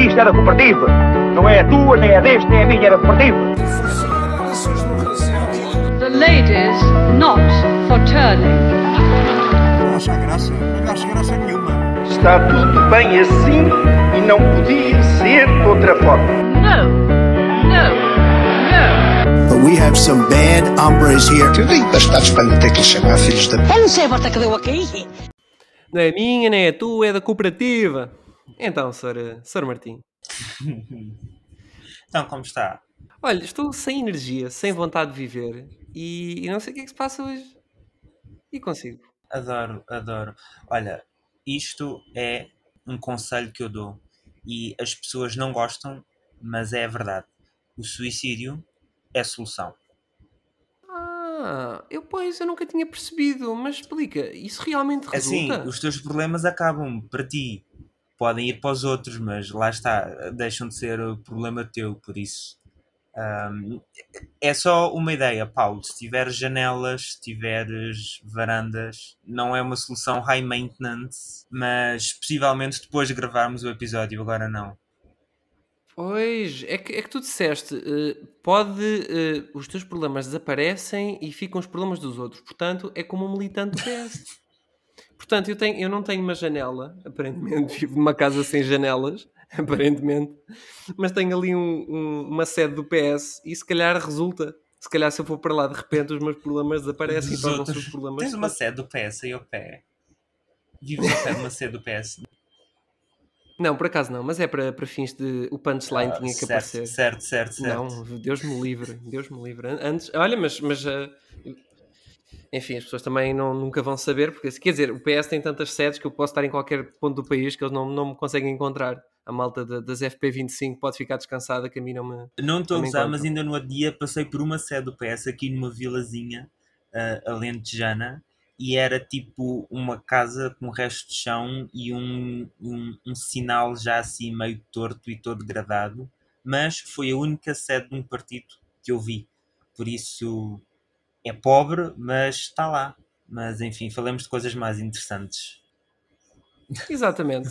Isto é da cooperativa. Não é a tua, nem é deste, nem é a minha, é da cooperativa. The ladies not for turning. Não acha graça? Não acha graça nenhuma. Está tudo bem assim e não podia ser de outra forma. No, no, no. But we have some bad hombres here. Eu vim bastados para lhe ter que chamar filhos da. Eu não sei a volta que deu aqui. Não é minha, nem é tua, é da cooperativa. Então, Sr. Sr. Martim. Então, como está? Olha, estou sem energia, sem vontade de viver e, e não sei o que é que se passa hoje. E consigo. Adoro, adoro. Olha, isto é um conselho que eu dou e as pessoas não gostam, mas é a verdade. O suicídio é a solução. Ah, eu pois, eu nunca tinha percebido, mas explica, isso realmente Assim, resulta? os teus problemas acabam para ti. Podem ir para os outros, mas lá está, deixam de ser o problema teu, por isso. ahm, é só uma ideia, Paulo. Se tiveres janelas, se tiveres varandas, não é uma solução high maintenance, mas possivelmente depois de gravarmos o episódio, agora não. Pois, é que, é que tu disseste, eh, pode, eh, os teus problemas desaparecem e ficam os problemas dos outros. Portanto, é como um militante do PS. Portanto, eu, tenho, eu não tenho uma janela, aparentemente, vivo numa casa sem janelas, aparentemente, mas tenho ali um- um- uma sede do PS e se calhar resulta. Se calhar se eu for para lá de repente os meus problemas desaparecem e tornam-se os problemas. Tens uma sede do PS aí ao pé. Vives ao pé de uma sede do PS. Não, por acaso não, mas é para, para fins de. O punchline Ah, tinha que certo, aparecer. certo, certo, certo. Não, Deus me livre, Deus me livre. An- Antes, olha, mas, mas ah, enfim, as pessoas também não, nunca vão saber, porque quer dizer, o PS tem tantas sedes que eu posso estar em qualquer ponto do país que eles não, não me conseguem encontrar. A malta da- das FP25 pode ficar descansada que a mim não me. Não estou a gozar, mas ainda no outro dia passei por uma sede do PS aqui numa vilazinha uh, alentejana e era tipo uma casa com resto de chão e um, um, um sinal já assim meio torto e todo degradado, mas foi a única sede de um partido que eu vi. Por isso é pobre, mas está lá. Mas enfim, falamos de coisas mais interessantes. Exatamente.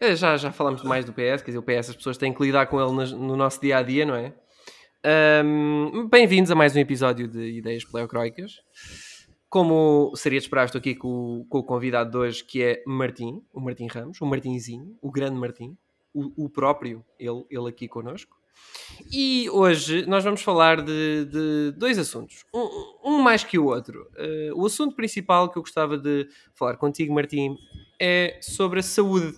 Eh, Já, já falamos mais do PS, quer dizer, o PS as pessoas têm que lidar com ele no nosso dia a dia, não é? Ahm, Bem-vindos a mais um episódio de Ideias Pleocroicas. Como seria de esperar, estou aqui com, com o convidado de hoje, que é Martim, o Martim Ramos, o Martinzinho, o grande Martim, o, o próprio, ele, ele aqui connosco. E hoje nós vamos falar de, de dois assuntos, um, um mais que o outro. Eh, o assunto principal que eu gostava de falar contigo, Martim, é sobre a saúde,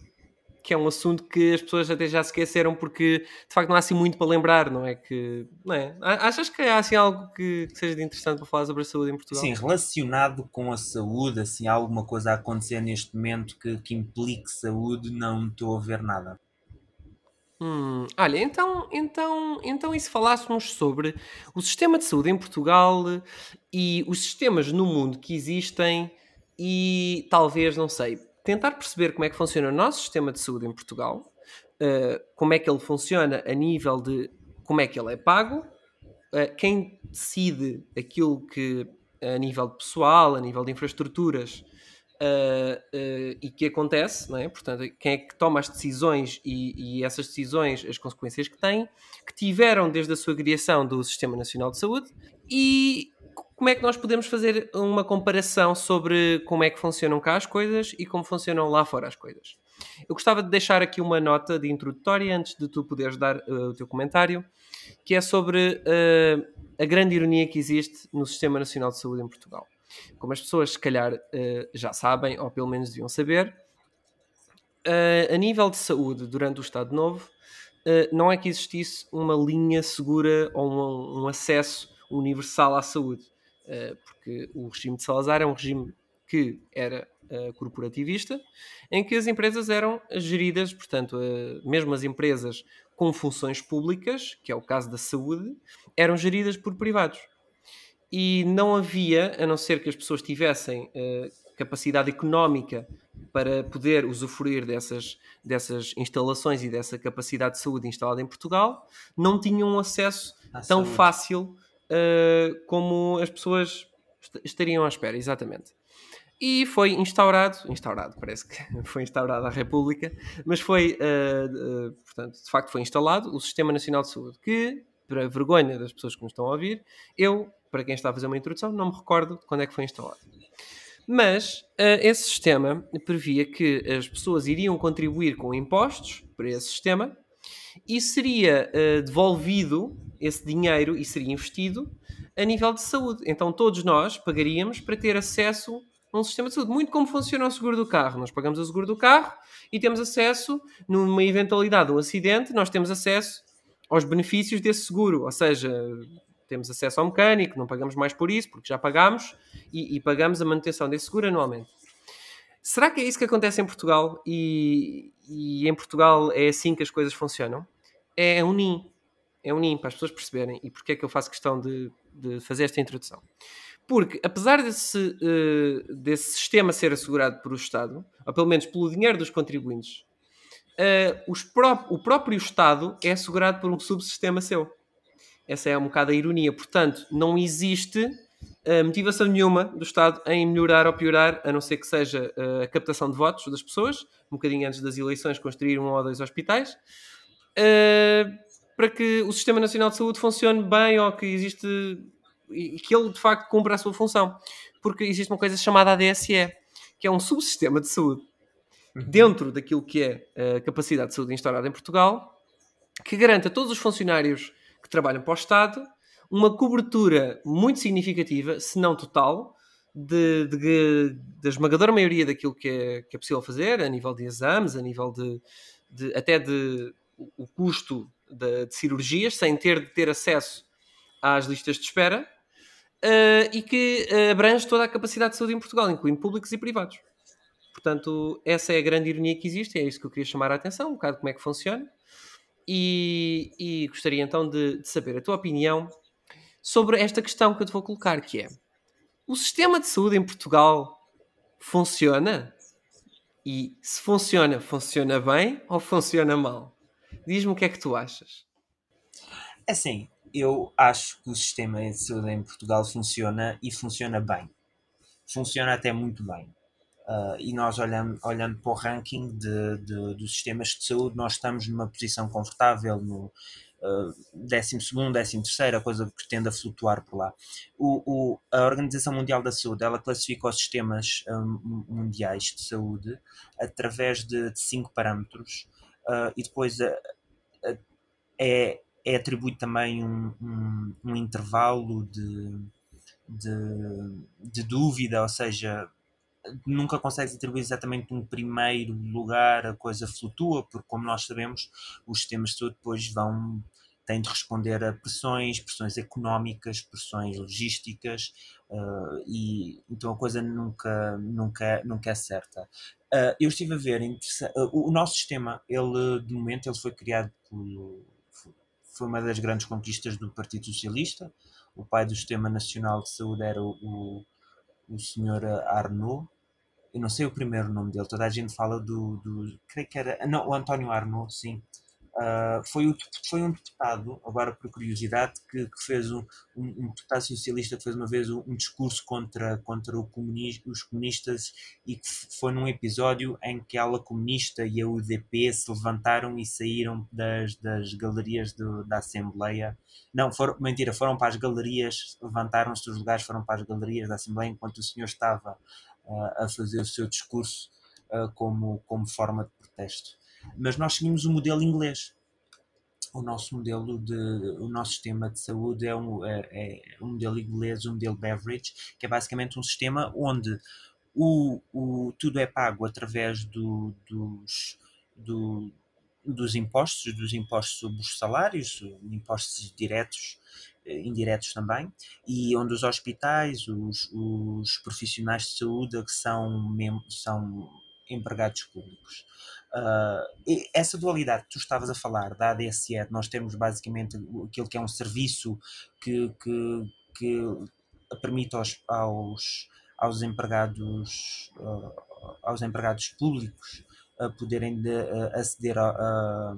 que é um assunto que as pessoas até já esqueceram porque de facto não há assim muito para lembrar, não é? Que, não é? Achas que há assim algo que, que seja de interessante para falar sobre a saúde em Portugal? Sim, relacionado com a saúde, assim, há alguma coisa a acontecer neste momento que, que implique saúde, não estou a ver nada. Hum, olha, então, então, então e se falássemos sobre o sistema de saúde em Portugal e os sistemas no mundo que existem e talvez, não sei, tentar perceber como é que funciona o nosso sistema de saúde em Portugal, eh, como é que ele funciona a nível de como é que ele é pago, eh, quem decide aquilo que a nível pessoal, a nível de infraestruturas uh, e que acontece, não é? Portanto, quem é que toma as decisões e, e essas decisões, as consequências que têm, que tiveram desde a sua criação do Sistema Nacional de Saúde e como é que nós podemos fazer uma comparação sobre como é que funcionam cá as coisas e como funcionam lá fora as coisas. Eu gostava de deixar aqui uma nota de introdutória antes de tu poderes dar uh, o teu comentário, que é sobre a grande ironia que existe no Sistema Nacional de Saúde em Portugal. Como as pessoas, se calhar, uh, já sabem, ou pelo menos deviam saber, uh, a nível de saúde, durante o Estado Novo, uh, não é que existisse uma linha segura ou um, um acesso universal à saúde, porque o regime de Salazar é um regime que era corporativista, em que as empresas eram geridas, portanto, mesmo as empresas com funções públicas, que é o caso da saúde, eram geridas por privados e não havia, a não ser que as pessoas tivessem uh, capacidade económica para poder usufruir dessas, dessas instalações e dessa capacidade de saúde instalada em Portugal, não tinham acesso À tão saúde. fácil uh, como as pessoas est- estariam à espera, exatamente. e foi instaurado, instaurado, parece que foi instaurada a República, mas foi, uh, uh, portanto, de facto foi instalado o Sistema Nacional de Saúde, que, para vergonha das pessoas que nos estão a ouvir, eu, para quem está a fazer uma introdução, não me recordo quando é que foi instalado. Mas uh, esse sistema previa que as pessoas iriam contribuir com impostos para esse sistema e seria devolvido esse dinheiro e seria investido a nível de saúde. Então todos nós pagaríamos para ter acesso um sistema de saúde. Muito como funciona o seguro do carro. Nós pagamos o seguro do carro e temos acesso, numa eventualidade de um acidente, nós temos acesso aos benefícios desse seguro. Ou seja, temos acesso ao mecânico, não pagamos mais por isso, porque já pagamos, e, e pagamos a manutenção desse seguro anualmente. Será que é isso que acontece em Portugal? E, e em Portugal é assim que as coisas funcionam? É um NIM. É um NIM, para as pessoas perceberem. E porquê é que eu faço questão de, de fazer esta introdução? Porque, apesar desse, uh, desse sistema ser assegurado por o Estado, ou pelo menos pelo dinheiro dos contribuintes, uh, pró o próprio Estado é assegurado por um subsistema seu. Essa é um bocado a ironia. Portanto, não existe uh, motivação nenhuma do Estado em melhorar ou piorar, a não ser que seja a captação de votos das pessoas, um bocadinho antes das eleições, construir um ou dois hospitais, para que o Sistema Nacional de Saúde funcione bem ou que existe e que ele de facto cumpra a sua função. Porque existe uma coisa chamada ADSE, que é um subsistema de saúde uhum. dentro daquilo que é a capacidade de saúde instaurada em Portugal, que garante a todos os funcionários trabalham para o Estado uma cobertura muito significativa, se não total, de, de, da esmagadora maioria daquilo que é, que é possível fazer, a nível de exames, a nível de, de até de o custo de, de, cirurgias, sem ter de ter acesso às listas de espera, uh, e que uh, abrange toda a capacidade de saúde em Portugal, incluindo públicos e privados. Portanto, essa é a grande ironia que existe, é isso que eu queria chamar a atenção, um bocado como é que funciona. E, e gostaria então de, de, saber a tua opinião sobre esta questão que eu te vou colocar, que é o sistema de saúde em Portugal funciona? E se funciona, funciona bem ou funciona mal? Diz-me o que é que tu achas. Assim, eu acho que o sistema de saúde em Portugal funciona e funciona bem. Funciona até muito bem. Uh, e nós olhando, olhando para o ranking de, de, dos sistemas de saúde, nós estamos numa posição confortável no uh, 12, 13, a coisa que tende a flutuar por lá. O, o, a Organização Mundial da Saúde ela classifica os sistemas um, mundiais de saúde através de, de cinco parâmetros uh, e depois uh, é é atribuído também um, um, um intervalo de, de, de, dúvida, ou seja, nunca consegues atribuir exatamente um primeiro lugar, a coisa flutua, porque como nós sabemos, os sistemas de saúde depois vão têm de responder a pressões, pressões económicas, pressões logísticas, uh, e então a coisa nunca, nunca, nunca é certa. Uh, eu estive a ver, uh, o nosso sistema, ele de momento ele foi criado pelo foi uma das grandes conquistas do Partido Socialista. O pai do Sistema Nacional de Saúde era o, o, o senhor Arnaud. Eu não sei o primeiro nome dele, toda a gente fala do. do creio que era. Não, o António Arnaud, sim. Uh, foi, o, foi um deputado, agora por curiosidade, que, que fez um, um, um, deputado socialista que fez uma vez um, um discurso contra, contra os comunistas e que foi num episódio em que a ala comunista e a UDP se levantaram e saíram das, das galerias do, da Assembleia. Não, foram, mentira, foram para as galerias, levantaram-se dos lugares, foram para as galerias da Assembleia enquanto o senhor estava uh, a fazer o seu discurso uh, como, como forma de protesto mas nós seguimos o modelo inglês. O nosso modelo de, o nosso sistema de saúde é um, é, é um modelo inglês, um modelo Beveridge, que é basicamente um sistema onde o, o, tudo é pago através do, dos, do, dos impostos, dos impostos sobre os salários, impostos diretos, eh, indiretos também, e onde os hospitais, os, os profissionais de saúde que são, são empregados públicos. Uh, essa dualidade que tu estavas a falar da ADSE, nós temos basicamente aquilo que é um serviço que, que, que permite aos, aos, aos empregados uh, aos empregados públicos uh, poderem de, aceder a,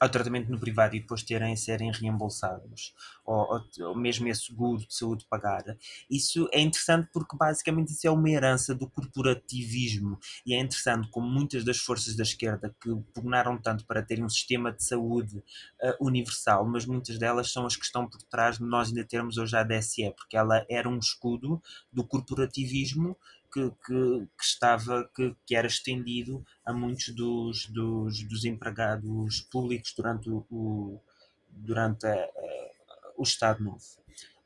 ao tratamento no privado e depois terem serem reembolsados, ou, ou, mesmo esse seguro de saúde pagar, isso é interessante porque basicamente isso é uma herança do corporativismo. E é interessante como muitas das forças da esquerda que pugnaram tanto para terem um sistema de saúde uh, universal, mas muitas delas são as que estão por trás de nós ainda termos hoje a DSE, porque ela era um escudo do corporativismo que, que, que estava, que, que, era estendido a muitos dos, dos, dos empregados públicos durante o, durante a, o Estado Novo.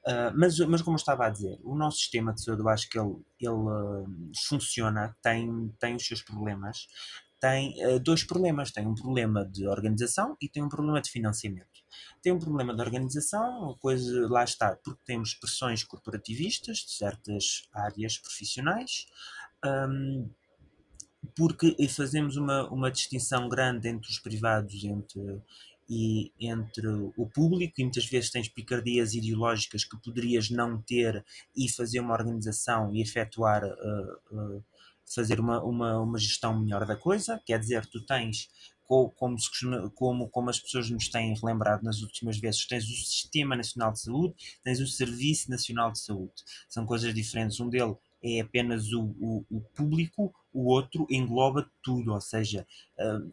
Uh, mas, mas como eu estava a dizer, o nosso sistema de saúde, eu acho que ele, ele uh, funciona, tem, tem os seus problemas, tem uh, dois problemas. Tem um problema de organização e tem um problema de financiamento. Tem um problema de organização, coisa lá está, porque temos pressões corporativistas de certas áreas profissionais. Um, porque fazemos uma, uma distinção grande entre os privados entre, e entre o público, e muitas vezes tens picardias ideológicas que poderias não ter e fazer uma organização e efetuar uh, uh, fazer uma, uma, uma gestão melhor da coisa, quer dizer, tu tens como, como, como as pessoas nos têm relembrado nas últimas vezes, tens o Sistema Nacional de Saúde, tens o Serviço Nacional de Saúde. São coisas diferentes. Um deles é apenas o, o, o público, o outro engloba tudo, ou seja, uh,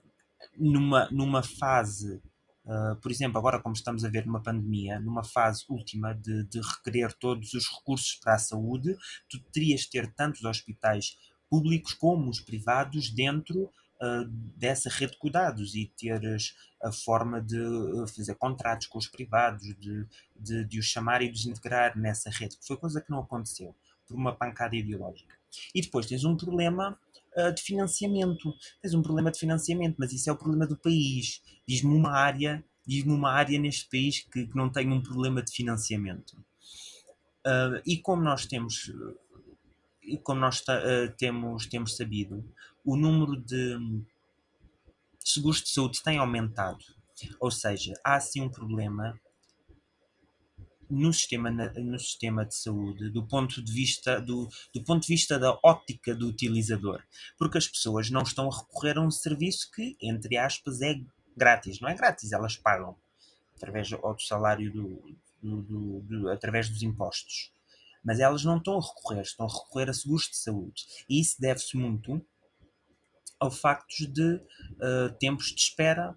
numa, numa fase Uh, por exemplo, agora como estamos a ver numa pandemia, numa fase última de, de requerer todos os recursos para a saúde, tu terias de ter tantos hospitais públicos como os privados dentro uh, dessa rede de cuidados e teres a forma de ah, fazer contratos com os privados, de, de, de os chamar e os integrar nessa rede, que foi coisa que não aconteceu, por uma pancada ideológica. E depois tens um problema uh, de financiamento. Tens um problema de financiamento, mas isso é o problema do país. Diz-me uma área, diz-me uma área neste país que, que, não tem um problema de financiamento. Uh, e como nós temos como nós uh, temos, temos sabido, o número de seguros de saúde tem aumentado. Ou seja, há sim um problema no sistema, no sistema de saúde do ponto de vista do, do ponto de vista da ótica do utilizador porque as pessoas não estão a recorrer a um serviço que entre aspas é grátis não é grátis elas pagam através do salário do, do, do, do através dos impostos mas elas não estão a recorrer, estão a recorrer a seguros de saúde. E isso deve-se muito ao facto de uh, tempos de espera.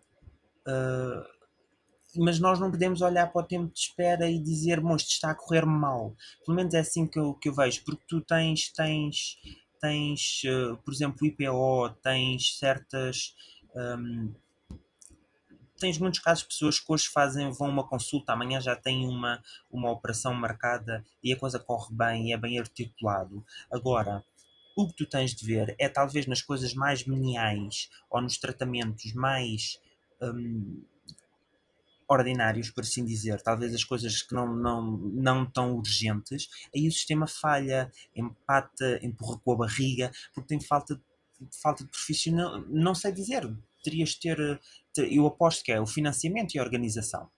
Uh, mas nós não podemos olhar para o tempo de espera e dizer, bom, isto está a correr mal. Pelo menos é assim que eu, que eu vejo, porque tu tens, tens, tens uh, por exemplo, o IPO, tens certas. Um, tens muitos casos de pessoas que hoje fazem, vão uma consulta, amanhã já têm uma, uma operação marcada e a coisa corre bem e é bem articulado. Agora, o que tu tens de ver é talvez nas coisas mais meniais ou nos tratamentos mais hum, ordinários, por assim dizer, talvez as coisas que não, não, não tão urgentes, aí o sistema falha, empata, empurra com a barriga, porque tem falta, falta de profissional, não sei dizer, terias de ter, eu aposto que é o financiamento e a organização.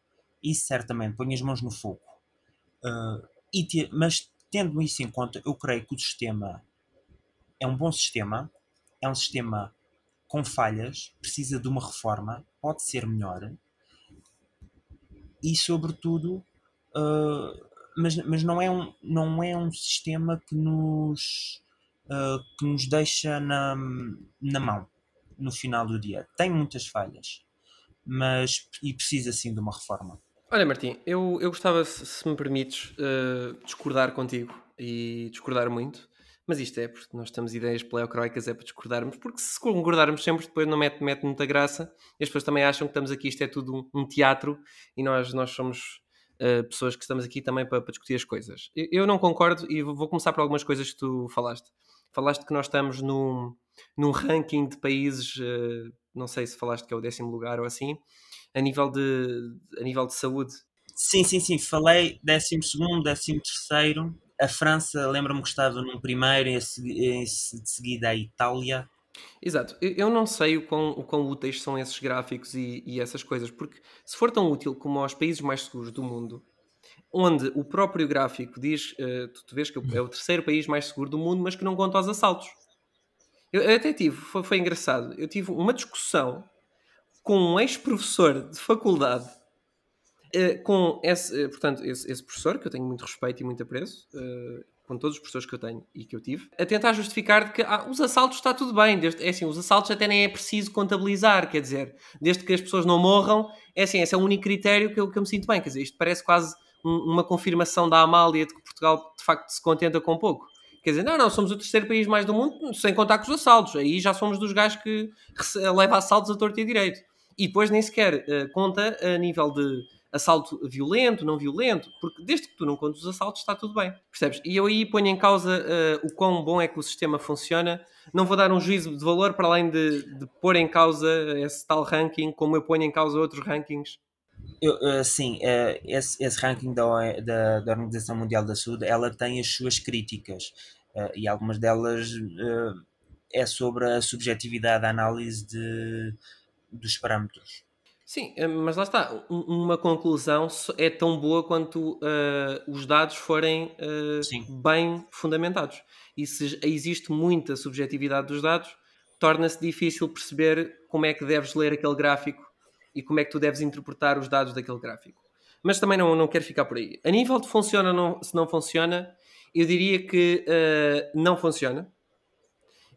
Isso certamente, põe as mãos no fogo. Uh, te, mas tendo isso em conta, eu creio que o sistema é um bom sistema, é um sistema com falhas, precisa de uma reforma, pode ser melhor e, sobretudo, uh, mas, mas não, é um, não é um sistema que nos, uh, que nos deixa na, na mão no final do dia. Tem muitas falhas, mas e precisa sim de uma reforma. Olha, Martim, eu, eu gostava, se me permites, uh, discordar contigo e discordar muito, mas isto é porque nós temos ideias pleocroicas, é para discordarmos, porque se concordarmos sempre, depois não mete, mete muita graça, e as pessoas também acham que estamos aqui, isto é tudo um, um teatro, e nós, nós somos uh, pessoas que estamos aqui também para, para discutir as coisas. Eu, eu, não concordo, e vou começar por algumas coisas que tu falaste. Falaste que nós estamos num, num ranking de países, uh, não sei se falaste que é o décimo lugar ou assim, a nível de, a nível de saúde. Sim, sim, sim, falei décimo segundo, décimo terceiro. A França, lembro-me que estava num primeiro, e de seguida a Itália. Exato, eu não sei o quão, o quão úteis são esses gráficos e, e essas coisas, porque se for tão útil como aos países mais seguros do mundo, onde o próprio gráfico diz, uh, tu, vês que é o terceiro país mais seguro do mundo, mas que não conta aos assaltos. Eu, eu até tive, foi, foi, engraçado, eu tive uma discussão com um ex-professor de faculdade, uh, com esse, uh, portanto, esse, esse, professor, que eu tenho muito respeito e muito apreço, com todos os professores que eu tenho e que eu tive, a tentar justificar de que ah, os assaltos está tudo bem, desde, é assim, os assaltos até nem é preciso contabilizar, quer dizer, desde que as pessoas não morram, é assim, esse é o único critério que eu, que eu me sinto bem, quer dizer, isto parece quase um, uma confirmação da Amália de que Portugal de facto se contenta com pouco. Quer dizer, não, não, somos o terceiro país mais do mundo, sem contar com os assaltos. Aí já somos dos gajos que leva assaltos a torto e a direito. E depois nem sequer uh, conta a nível de assalto violento, não violento, porque desde que tu não contes os assaltos está tudo bem, percebes? E eu aí ponho em causa uh, o quão bom é que o sistema funciona. Não vou dar um juízo de valor para além de, de pôr em causa esse tal ranking, como eu ponho em causa outros rankings. Eu, uh, sim, uh, esse, esse, ranking da, da, da, Organização Mundial da Saúde, ela tem as suas críticas e algumas delas é sobre a subjetividade da análise de, dos parâmetros. Sim, eh, mas lá está. Uma conclusão é tão boa quanto uh, os dados forem uh, bem fundamentados. E se existe muita subjetividade dos dados, torna-se difícil perceber como é que deves ler aquele gráfico e como é que tu deves interpretar os dados daquele gráfico. Mas também não, não quero ficar por aí. A nível de funciona ou não, se não funciona, eu diria que uh, não funciona.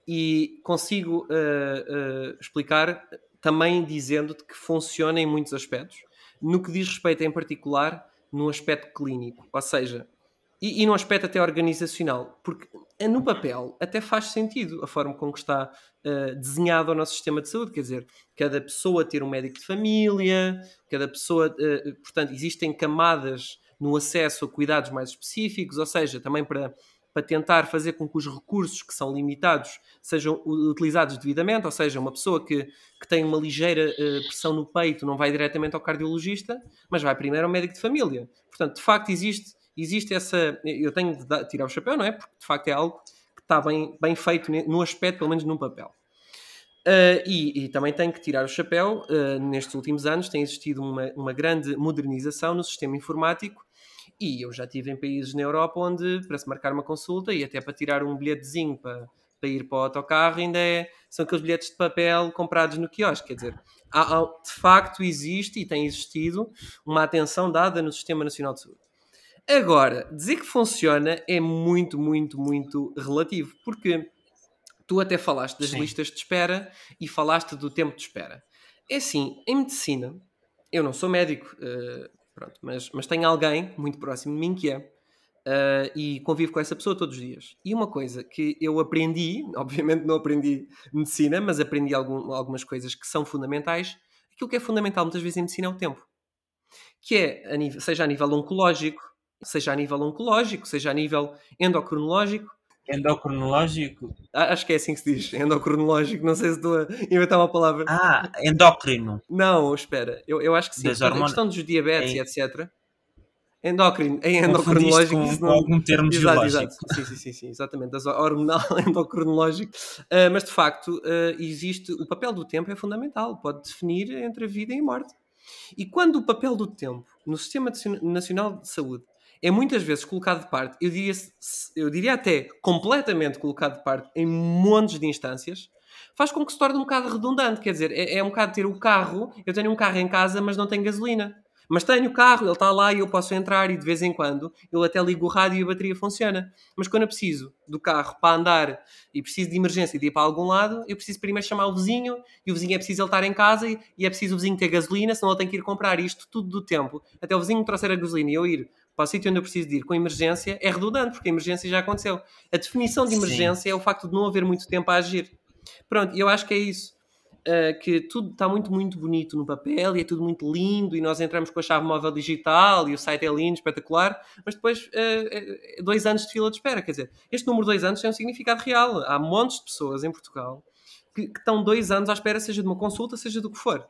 E consigo explicar também dizendo-te que funciona em muitos aspectos, no que diz respeito em particular no aspecto clínico, ou seja, e, e no aspecto até organizacional, porque no papel até faz sentido a forma como está uh, desenhado o nosso sistema de saúde, quer dizer, cada pessoa ter um médico de família, cada pessoa, uh, portanto, existem camadas no acesso a cuidados mais específicos, ou seja, também para para tentar fazer com que os recursos que são limitados sejam utilizados devidamente, ou seja, uma pessoa que, que tem uma ligeira uh, pressão no peito não vai diretamente ao cardiologista, mas vai primeiro ao médico de família. Portanto, de facto, existe, existe essa. Eu tenho de dar, tirar o chapéu, não é? Porque de facto é algo que está bem, bem feito no aspecto, pelo menos num papel. Uh, e, e, também tenho que tirar o chapéu, uh, nestes últimos anos tem existido uma, uma grande modernização no sistema informático e eu já estive em países na Europa onde, para se marcar uma consulta e até para tirar um bilhetezinho para, para ir para o autocarro, ainda é, são aqueles bilhetes de papel comprados no quiosque. Quer dizer, há, há, de facto existe e tem existido uma atenção dada no Sistema Nacional de Saúde. Agora, dizer que funciona é muito, muito, muito relativo, porque tu até falaste das Sim. listas de espera e falaste do tempo de espera. É assim, em medicina, eu não sou médico, uh, Pronto, mas, mas tenho alguém muito próximo de mim que é. Uh, e convivo com essa pessoa todos os dias. E uma coisa que eu aprendi, obviamente não aprendi medicina, mas aprendi algum, algumas coisas que são fundamentais. Aquilo que é fundamental muitas vezes em medicina é o tempo. Que é, a nível, seja a nível oncológico, seja a nível oncológico, seja a nível endocrinológico, Endocrinológico? Acho que é assim que se diz, endocrinológico. Não sei se estou a inventar uma palavra. Ah, endócrino. Não, espera. Eu, eu acho que sim. Das a questão dos diabetes e etc. Endócrino, em endocrinológico. Com, com algum termo exato, exato. Sim, sim, sim, sim, exatamente. Das hormonal, endocrinológico. Uh, mas de facto, uh, existe. O papel do tempo é fundamental. Pode definir entre a vida e a morte. E quando o papel do tempo no Sistema Nacional de Saúde é muitas vezes colocado de parte, eu diria, eu diria até completamente colocado de parte em montes de instâncias, faz com que se torne um bocado redundante. Quer dizer, é, é um bocado ter o carro, eu tenho um carro em casa, mas não tenho gasolina. Mas tenho o carro, ele está lá e eu posso entrar e de vez em quando eu até ligo o rádio e a bateria funciona. Mas quando eu preciso do carro para andar e preciso de emergência de ir para algum lado, eu preciso primeiro chamar o vizinho e o vizinho é preciso ele estar em casa e, é preciso o vizinho ter gasolina, senão ele tem que ir comprar isto tudo do tempo. Até o vizinho me trouxer a gasolina e eu ir para o sítio onde eu preciso de ir com emergência é redundante, porque a emergência já aconteceu. A definição de emergência Sim. é o facto de não haver muito tempo a agir. Pronto, eu acho que é isso. Uh, que tudo está muito, muito bonito no papel e é tudo muito lindo e nós entramos com a chave móvel digital e o site é lindo, espetacular, mas depois uh, dois anos de fila de espera. Quer dizer, este número de dois anos tem um significado real. Há montes de pessoas em Portugal que, que estão dois anos à espera, seja de uma consulta, seja do que for.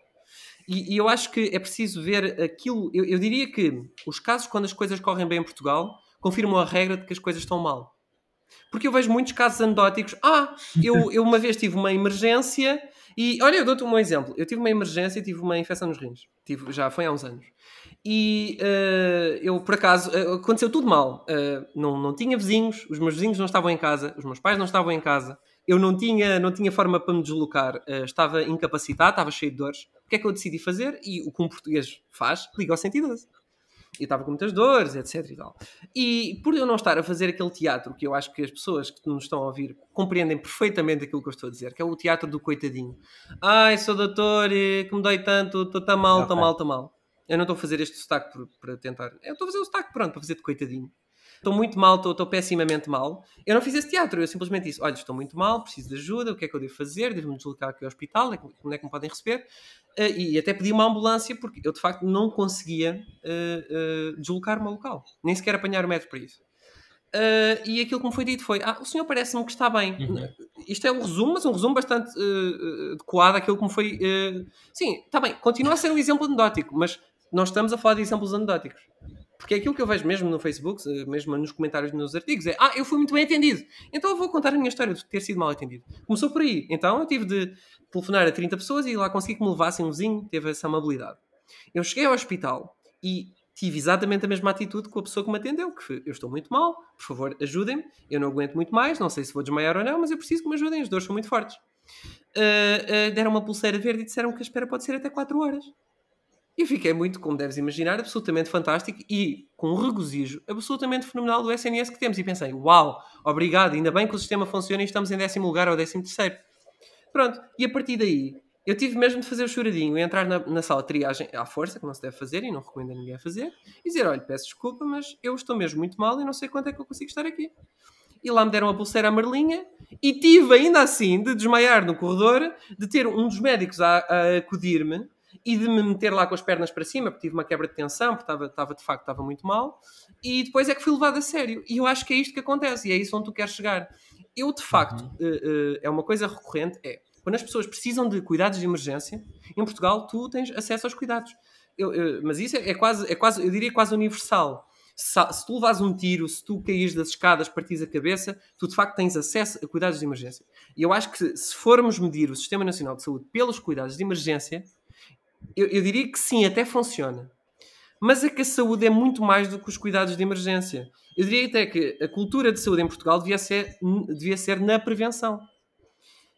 E, e, eu acho que é preciso ver aquilo. Eu, eu, diria que os casos, quando as coisas correm bem em Portugal, confirmam a regra de que as coisas estão mal. Porque eu vejo muitos casos anedóticos. Ah, eu, eu uma vez tive uma emergência e. Olha, eu dou-te um exemplo. Eu tive uma emergência e tive uma infecção nos rins. Tive, já foi há uns anos. E uh, eu, por acaso, uh, aconteceu tudo mal. Uh, não, não tinha vizinhos, os meus vizinhos não estavam em casa, os meus pais não estavam em casa eu não tinha, não tinha forma para me deslocar, estava incapacitado, estava cheio de dores, O que é que eu decidi fazer? E o que um português faz, liga ao 112. Eu estava com muitas dores, etc e tal. E por eu não estar a fazer aquele teatro, que eu acho que as pessoas que nos estão a ouvir compreendem perfeitamente aquilo que eu estou a dizer, que é o teatro do coitadinho. Ai, sou doutor, que me dói tanto, estou tão mal, tão mal, tão mal. Eu não estou a fazer este sotaque para tentar. Eu estou a fazer o sotaque, pronto, para fazer de coitadinho. Estou muito mal, estou, estou pessimamente mal. Eu não fiz esse teatro, eu simplesmente disse: Olha, estou muito mal, preciso de ajuda, o que é que eu devo fazer? Devo-me deslocar aqui ao hospital, é que- onde é que me podem receber? Eh, e até pedi uma ambulância, porque eu de facto não conseguia eh, eh, deslocar-me ao local, nem sequer apanhar o metro para isso. Eh, e aquilo que me foi dito foi: Ah, o senhor parece-me que está bem. Uhum. Isto é um resumo, mas um resumo bastante eh, adequado àquilo que me foi. eh, Sim, está bem, continua a ser um exemplo anedótico, mas nós estamos a falar de exemplos anedóticos. Porque é aquilo que eu vejo mesmo no Facebook, eh, mesmo nos comentários dos meus artigos, é Ah, eu fui muito bem atendido. Então eu vou contar a minha história de ter sido mal atendido. Começou por aí. Então eu tive de telefonar a 30 pessoas e lá consegui que me levassem um vizinho, teve essa amabilidade. Eu cheguei ao hospital e tive exatamente a mesma atitude com a pessoa que me atendeu, que foi, eu estou muito mal, por favor, ajudem-me, eu não aguento muito mais, não sei se vou desmaiar ou não, mas eu preciso que me ajudem, as dores são muito fortes. Uh, uh, deram uma pulseira verde e disseram que a espera pode ser até 4 horas. E fiquei muito, como deves imaginar, absolutamente fantástico e com um regozijo absolutamente fenomenal do SNS que temos. E pensei, uau, obrigado, ainda bem que o sistema funciona e estamos em décimo lugar ou décimo terceiro. Pronto, e a partir daí, eu tive mesmo de fazer o choradinho e entrar na, na sala de triagem à força, que não se deve fazer e não recomendo a ninguém fazer, e dizer, olha, peço desculpa, mas eu estou mesmo muito mal e não sei quanto é que eu consigo estar aqui. E lá me deram a pulseira amarelinha e tive ainda assim de desmaiar no corredor, de ter um dos médicos a, a acudir-me e de me meter lá com as pernas para cima, porque tive uma quebra de tensão, porque estava, estava de facto estava muito mal, e depois é que fui levado a sério. E eu acho que é isto que acontece, e é isso onde tu queres chegar. Eu, de facto, uh, uh, é uma coisa recorrente, é quando as pessoas precisam de cuidados de emergência, em Portugal tu tens acesso aos cuidados. Eu, eu, mas isso é, é, quase, é quase, eu diria quase universal. Se, se tu levas um tiro, se tu caís das escadas, partis a cabeça, tu de facto tens acesso a cuidados de emergência. E eu acho que se formos medir o Sistema Nacional de Saúde pelos cuidados de emergência, eu, eu, diria que sim, até funciona. Mas é que a saúde é muito mais do que os cuidados de emergência. Eu diria até que a cultura de saúde em Portugal devia ser, devia ser na prevenção.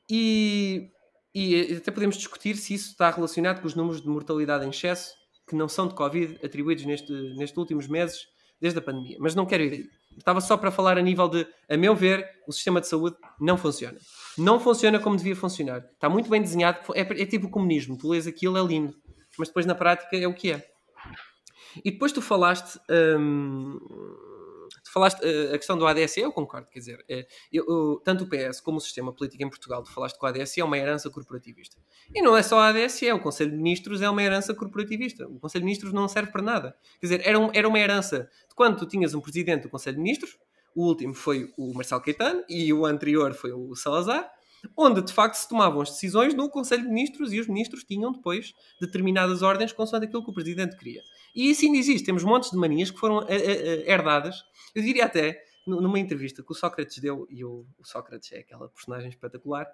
E, e até podemos discutir se isso está relacionado com os números de mortalidade em excesso, que não são de Covid, atribuídos neste, nestes últimos meses, desde a pandemia. Mas não quero ir aí. Estava só para falar a nível de, a meu ver, o sistema de saúde não funciona. Não funciona como devia funcionar. Está muito bem desenhado. É, é tipo o comunismo. Tu lês aquilo, é lindo. Mas depois na prática é o que é. E depois tu falaste. Hum, tu falaste uh, a questão do ADSE, eu concordo. Quer dizer, eu, eu, tanto o PS como o sistema político em Portugal, tu falaste que o ADSE é uma herança corporativista. E não é só a ADSE, o Conselho de Ministros é uma herança corporativista. O Conselho de Ministros não serve para nada. Quer dizer, era, um, era uma herança de quando tu tinhas um presidente do Conselho de Ministros, o último foi o Marcelo Caetano e o anterior foi o Salazar, onde de facto se tomavam as decisões no Conselho de Ministros e os ministros tinham depois determinadas ordens consoante aquilo que o presidente queria. E isso ainda existe. Temos montes de manias que foram a, a, a, herdadas. Eu diria até, numa entrevista que o Sócrates deu, e o, o, Sócrates é aquela personagem espetacular,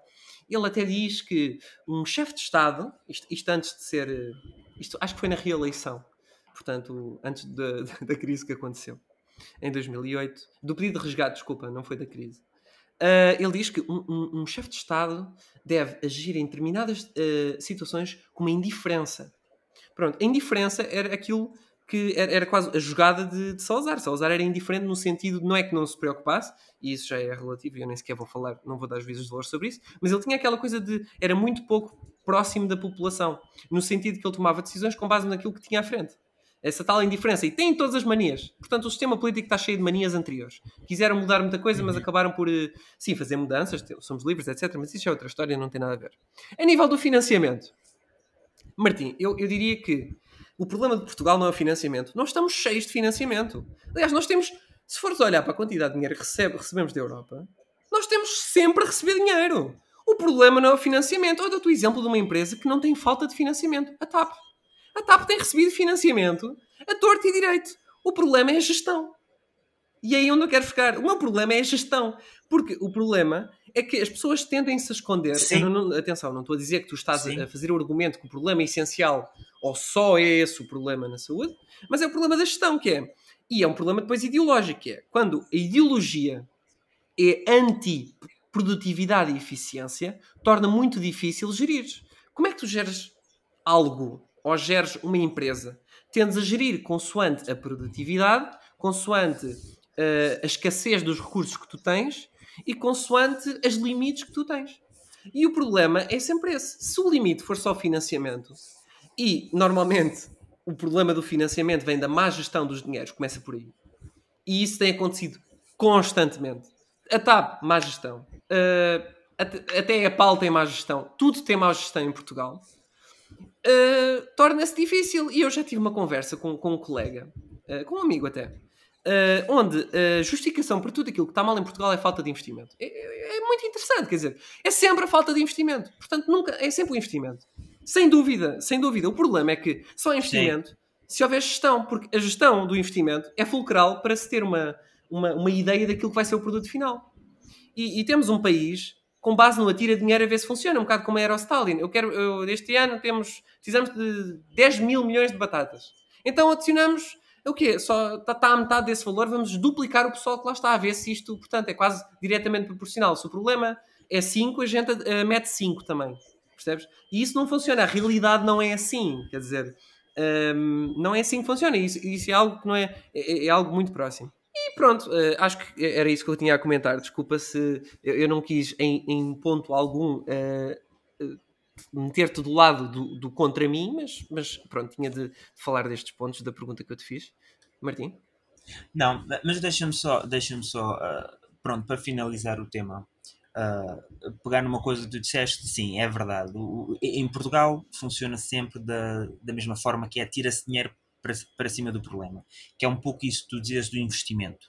ele até diz que um chefe de Estado, isto, isto, antes de ser. Isto acho que foi na reeleição, portanto, antes da, da crise que aconteceu, em 2008, do pedido de resgate, desculpa, não foi da crise. Uh, ele diz que um, um, um chefe de Estado deve agir em determinadas uh, situações com uma indiferença. Pronto, a indiferença era aquilo que era, era quase a jogada de, de, Salazar. Salazar era indiferente no sentido de não é que não se preocupasse, e isso já é relativo, e eu nem sequer vou falar, não vou dar juízos de valor sobre isso, mas ele tinha aquela coisa de era muito pouco próximo da população, no sentido que ele tomava decisões com base naquilo que tinha à frente. Essa tal indiferença. E tem todas as manias. Portanto, o sistema político está cheio de manias anteriores. Quiseram mudar muita coisa, mas acabaram por, sim, fazer mudanças, somos livres, etc. Mas isso é outra história, não tem nada a ver. A nível do financiamento, Martim, eu, eu diria que o problema de Portugal não é o financiamento. Nós estamos cheios de financiamento. Aliás, nós temos, se fores olhar para a quantidade de dinheiro que recebe, recebemos da Europa, nós temos sempre a receber dinheiro. O problema não é o financiamento. Eu dou-te o exemplo de uma empresa que não tem falta de financiamento. A TAP. A TAP tem recebido financiamento a torto e direito. O problema é a gestão. E é aí onde eu quero ficar. O meu problema é a gestão. Porque o problema é que as pessoas tendem -se a esconder. Não, não, atenção, não estou a dizer que tu estás Sim. a fazer o argumento que o problema é essencial ou só é esse o problema na saúde, mas é o problema da gestão que é. E é um problema depois ideológico, que é quando a ideologia é anti-produtividade e eficiência, torna muito difícil gerir. Como é que tu geres algo ou geres uma empresa, tendes a gerir consoante a produtividade, consoante uh, a escassez dos recursos que tu tens e consoante as limites que tu tens. E o problema é sempre esse. Se o limite for só financiamento, e normalmente o problema do financiamento vem da má gestão dos dinheiros, começa por aí. E isso tem acontecido constantemente. A TAP, má gestão. Uh, até a PAL tem má gestão. Tudo tem má gestão em Portugal. Uh, torna-se difícil. E eu já tive uma conversa com, com um colega, uh, com um amigo até, Uh, onde a justificação por tudo aquilo que está mal em Portugal é falta de investimento. É, é, é, muito interessante, quer dizer, é sempre a falta de investimento. Portanto, nunca é sempre o investimento. Sem dúvida, sem dúvida. O problema é que só investimento Sim. se houver gestão, porque a gestão do investimento é fulcral para se ter uma, uma, uma ideia daquilo que vai ser o produto final. E, e temos um país com base no atira dinheiro a ver se funciona, um bocado como era o Stalin. Eu quero, eu, este ano temos, precisamos de 10 mil milhões de batatas. Então adicionamos o quê? Só está tá a metade desse valor, vamos duplicar o pessoal que lá está, a ver se isto, portanto, é quase diretamente proporcional. Se o problema é 5, a gente uh, mete 5 também, percebes? E isso não funciona, a realidade não é assim, quer dizer, um, ehm, não é assim que funciona, isso, isso é algo que não é, é, é algo muito próximo. Pronto, uh, acho que era isso que eu tinha a comentar. Desculpa se eu, eu não quis, em, em ponto algum, uh, meter-te do lado do, do, contra mim, mas, mas pronto, tinha de, falar destes pontos da pergunta que eu te fiz. Martim? Não, mas deixa-me só, deixa só pronto, para finalizar o tema, uh, pegar numa coisa que tu disseste, sim, é verdade. O, em Portugal funciona sempre da, da mesma forma que é tira-se dinheiro para, cima do problema, que é um pouco isso que tu dizias do investimento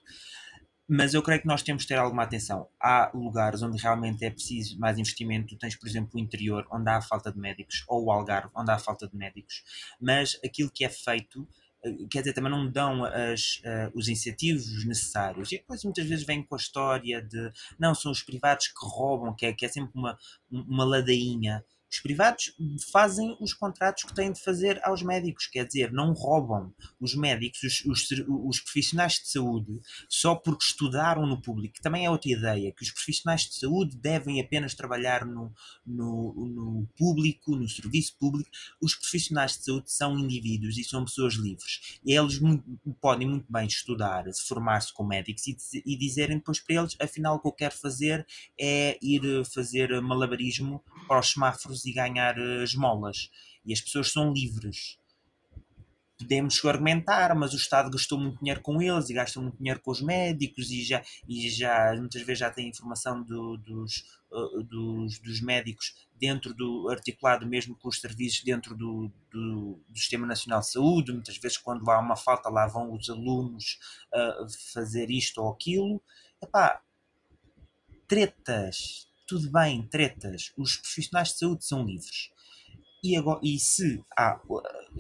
mas eu creio que nós temos de ter alguma atenção. Há lugares onde realmente é preciso mais investimento. Tu tens, por exemplo, o interior, onde há falta de médicos, ou o Algarve, onde há falta de médicos. Mas aquilo que é feito, eh, quer dizer, também não dão as, uh, os incentivos necessários. E depois muitas vezes vem com a história de não, são os privados que roubam, que é, que é sempre uma, uma ladainha. Os privados fazem os contratos que têm de fazer aos médicos, quer dizer, não roubam. Os médicos, os, os, os, profissionais de saúde, só porque estudaram no público, também é outra ideia, que os profissionais de saúde devem apenas trabalhar no, no, no público, no serviço público. Os profissionais de saúde são indivíduos e são pessoas livres. Eles muito, podem muito bem estudar, formar-se com médicos e, e dizerem depois para eles, afinal o que eu quero fazer é ir fazer malabarismo para os semáforos e ganhar uh, esmolas. E as pessoas são livres. Podemos argumentar, mas o Estado gastou muito dinheiro com eles e gasta muito dinheiro com os médicos e já, e já muitas vezes já tem informação do, dos, uh, dos, dos médicos dentro do articulado mesmo com os serviços dentro do, do, do, Sistema Nacional de Saúde. Muitas vezes, quando há uma falta, lá vão os alunos uh, fazer isto ou aquilo. Epá, tretas, tudo bem, tretas, os profissionais de saúde são livres. E, agora, e se há,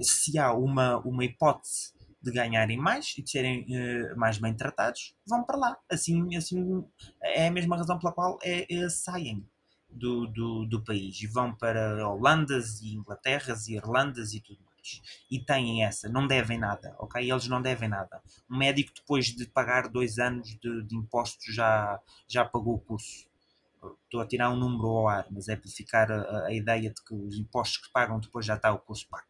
se há uma, uma hipótese de ganharem mais e de serem uh, mais bem tratados, vão para lá. Assim, assim é a mesma razão pela qual é, é, saem do, do, do país e vão para Holandas e Inglaterras e Irlandas e tudo mais. E têm essa, não devem nada, ok? Eles não devem nada. Um médico, depois de pagar dois anos de, de impostos, já, já pagou o curso estou a tirar um número ao ar, mas é para ficar a, a, ideia de que os impostos que pagam depois já está o curso pago.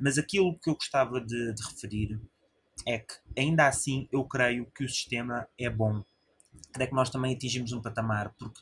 Mas aquilo que eu gostava de, de referir é que, ainda assim, eu creio que o sistema é bom. Creio que nós também atingimos um patamar, porque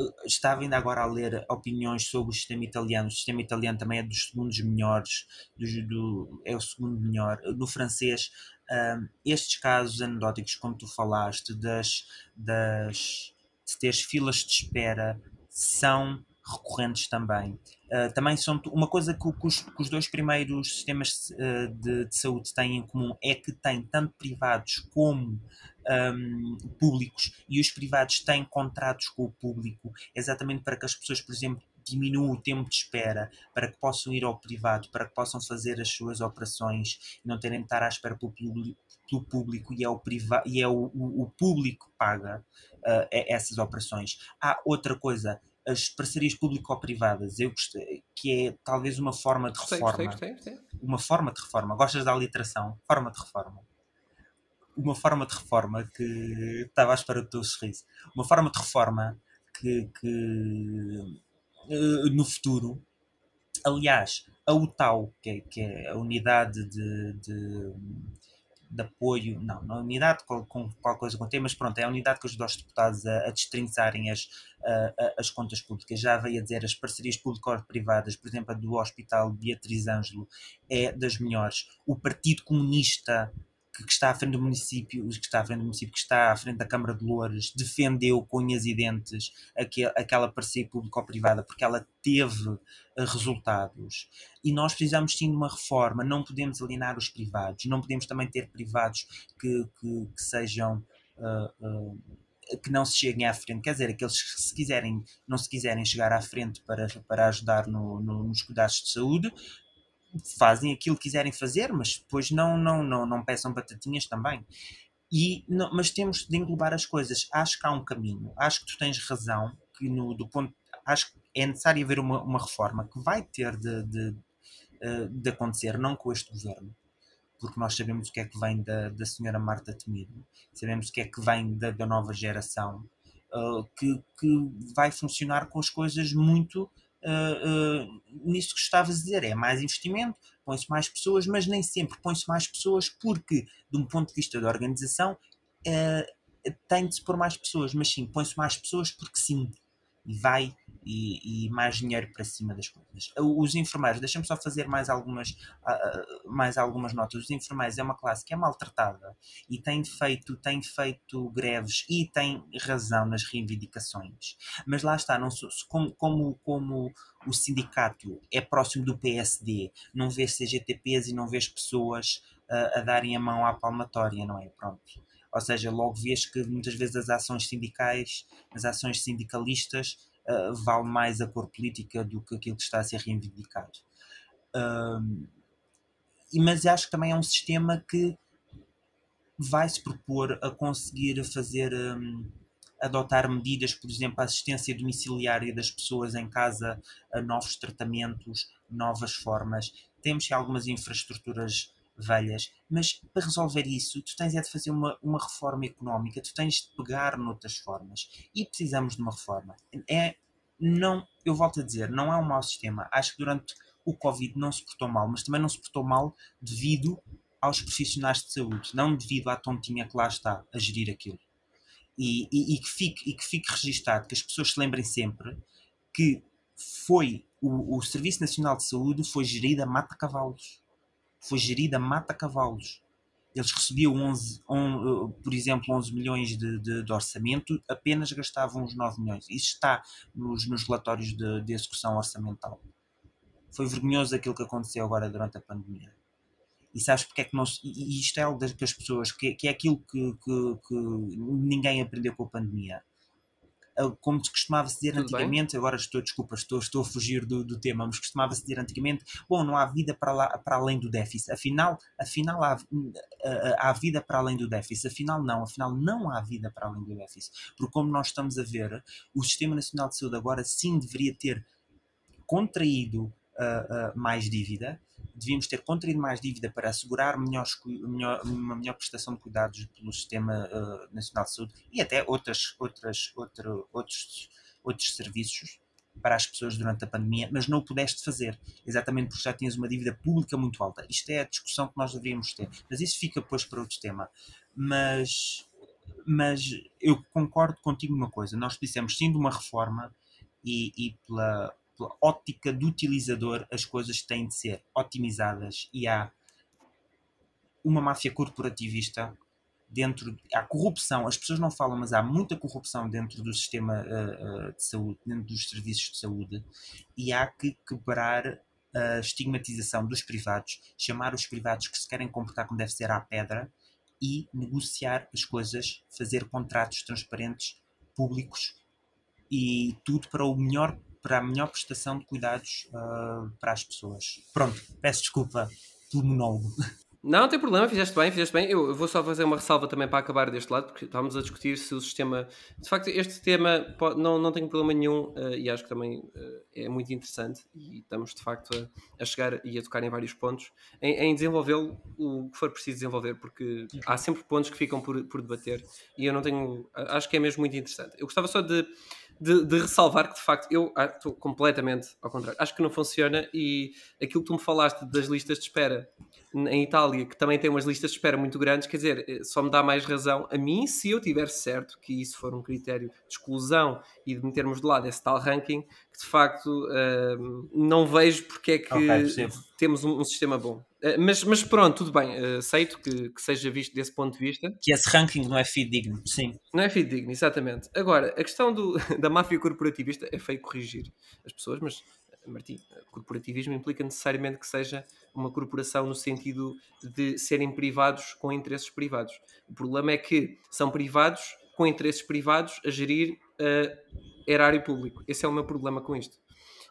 eh, estava ainda agora a ler opiniões sobre o sistema italiano. O sistema italiano também é dos segundos melhores, do, do é o segundo melhor. No francês, um, estes casos anedóticos, como tu falaste, das, das de ter filas de espera são recorrentes também. Uh, também são uma coisa que, que, os, que, os, dois primeiros sistemas uh, de, de, saúde têm em comum é que têm tanto privados como um, públicos e os privados têm contratos com o público exatamente para que as pessoas, por exemplo, diminuam o tempo de espera para que possam ir ao privado, para que possam fazer as suas operações e não terem de estar à espera pelo público, pelo público e é o, priva e é o, o, o público que paga uh, essas operações. Há outra coisa, as parcerias público-privadas, eu gostei, que é talvez uma forma de reforma. Gostei, gostei, gostei. Uma forma de reforma. Gostas da literação? Forma de reforma. Uma forma de reforma que estava à espera do teu sorriso. Uma forma de reforma que, que uh, no futuro, aliás, a UTAU, que é, que é a unidade de, de, de apoio, não, não é unidade com, com qualquer coisa com mas pronto, é a unidade que ajuda os deputados a, a destrinçarem as, a, as contas públicas. Já veio a dizer, as parcerias público-privadas, por exemplo, a do Hospital Beatriz Ângelo, é das melhores. O Partido Comunista que está à frente do município, que está à frente do município, que está à frente da Câmara de Loures, defendeu com unhas e dentes aquel, aquela parceria público-privada porque ela teve eh, resultados. E nós precisamos sim de uma reforma, não podemos alienar os privados, não podemos também ter privados que, que, que sejam. Uh, uh, que não se cheguem à frente, quer dizer, aqueles que se quiserem, não se quiserem chegar à frente para, para ajudar no, no, nos cuidados de saúde, fazem aquilo que quiserem fazer, mas depois não, não, não, não peçam batatinhas também. E, não, mas temos de englobar as coisas. Acho que há um caminho. Acho que tu tens razão que no, do ponto acho que é necessário haver uma, uma reforma que vai ter de, de, eh, de, acontecer, não com este governo, porque nós sabemos o que é que vem da, da senhora Marta Temido, sabemos o que é que vem da, da nova geração, uh, que, que vai funcionar com as coisas muito uh, uh, nisso que estavas a dizer, é mais investimento, põe-se mais pessoas, mas nem sempre põe-se mais pessoas porque, de um ponto de vista da organização, uh, tem de se pôr mais pessoas, mas sim, põe-se mais pessoas porque sim, e vai e, e, mais dinheiro para cima das coisas. Os enfermeiros, deixa-me só fazer mais algumas, uh, mais algumas notas. Os enfermeiros é uma classe que é maltratada e tem feito, tem feito greves e tem razão nas reivindicações. Mas lá está, não, como, como, como o sindicato é próximo do PSD, não vês CGTPs e não vês pessoas uh, a darem a mão à palmatória, não é? Pronto. Ou seja, logo vês que muitas vezes as ações sindicais, as ações sindicalistas, uh, vale mais a cor política do que aquilo que está a ser reivindicado. Uh, mas acho que também é um sistema que vai se propor a conseguir fazer um, adotar medidas, por exemplo, a assistência domiciliária das pessoas em casa, novos tratamentos, novas formas. Temos algumas infraestruturas velhas, mas para resolver isso, tu tens é de fazer uma, uma reforma económica, tu tens de pegar noutras formas e precisamos de uma reforma. É, não, eu volto a dizer, não é um mau sistema. Acho que durante o Covid não se portou mal, mas também não se portou mal devido aos profissionais de saúde, não devido à tontinha que lá está a gerir aquilo. E, e, e que, fique, e que fique registado, que as pessoas se lembrem sempre que foi o, o Serviço Nacional de Saúde foi gerido a mata-cavalos foi gerida mata-cavalos. Eles recebiam, 11, on, por exemplo, 11 milhões de, de, de, orçamento, apenas gastavam uns 9 milhões. Isso está nos, nos relatórios de, de execução orçamental. Foi vergonhoso aquilo que aconteceu agora durante a pandemia. E sabes porque é que não E isto é algo das pessoas, que, que é aquilo que, que, que ninguém aprendeu com a pandemia como se costumava dizer Tudo antigamente, bem? agora estou, desculpa, estou, estou a fugir do, do tema, mas costumava-se dizer antigamente, bom, não há vida para, lá, para além do déficit, afinal, afinal há, há vida para além do déficit, afinal não, afinal não há vida para além do déficit, porque como nós estamos a ver, o Sistema Nacional de Saúde agora sim deveria ter contraído uh, mais dívida, devíamos ter contraído mais dívida para assegurar melhores, melhor, uma melhor prestação de cuidados pelo Sistema uh, Nacional de Saúde e até outras, outras, outro, outros, outros serviços para as pessoas durante a pandemia, mas não o pudeste fazer, exatamente porque já tinhas uma dívida pública muito alta. Isto é a discussão que nós deveríamos ter, mas isso fica depois para outro tema. Mas, mas eu concordo contigo numa coisa, nós dissemos sim de uma reforma e, e pela, pela ótica do utilizador, as coisas têm de ser otimizadas e há uma máfia corporativista dentro há corrupção, as pessoas não falam, mas há muita corrupção dentro do sistema uh, uh, de saúde, dentro dos serviços de saúde, e há que quebrar a estigmatização dos privados, chamar os privados que se querem comportar como deve ser à pedra e negociar as coisas, fazer contratos transparentes, públicos e tudo para o melhor para a melhor prestação de cuidados uh, para as pessoas. Pronto, peço desculpa pelo monólogo. Não, não tem problema, fizeste bem, fizeste bem. Eu vou só fazer uma ressalva também para acabar deste lado, porque estávamos a discutir se o sistema. De facto, este tema pode, não, não tem problema nenhum uh, e acho que também uh, é muito interessante e estamos de facto a, a, chegar e a tocar em vários pontos em, em desenvolvê-lo o que for preciso desenvolver, porque há sempre pontos que ficam por, por debater e eu não tenho. Acho que é mesmo muito interessante. Eu gostava só de de, de ressalvar que de facto eu ah, estou completamente ao contrário. Acho que não funciona e aquilo que tu me falaste das listas de espera em Itália, que também tem umas listas de espera muito grandes, quer dizer, eh, só me dá mais razão a mim se eu tiver certo que isso for um critério de exclusão e de metermos de lado esse tal ranking, que de facto uh, não vejo porque é que Ok, temos um, um sistema bom. Uh, mas, mas pronto, tudo bem, uh, aceito que, que seja visto desse ponto de vista. Que esse ranking não é fidedigno, sim. Não é fidedigno, exatamente. Agora, a questão do, da máfia corporativista é feio corrigir as pessoas, mas Martim, corporativismo implica necessariamente que seja uma corporação no sentido de serem privados com interesses privados. O problema é que são privados com interesses privados a gerir uh, erário público. Esse é o meu problema com isto.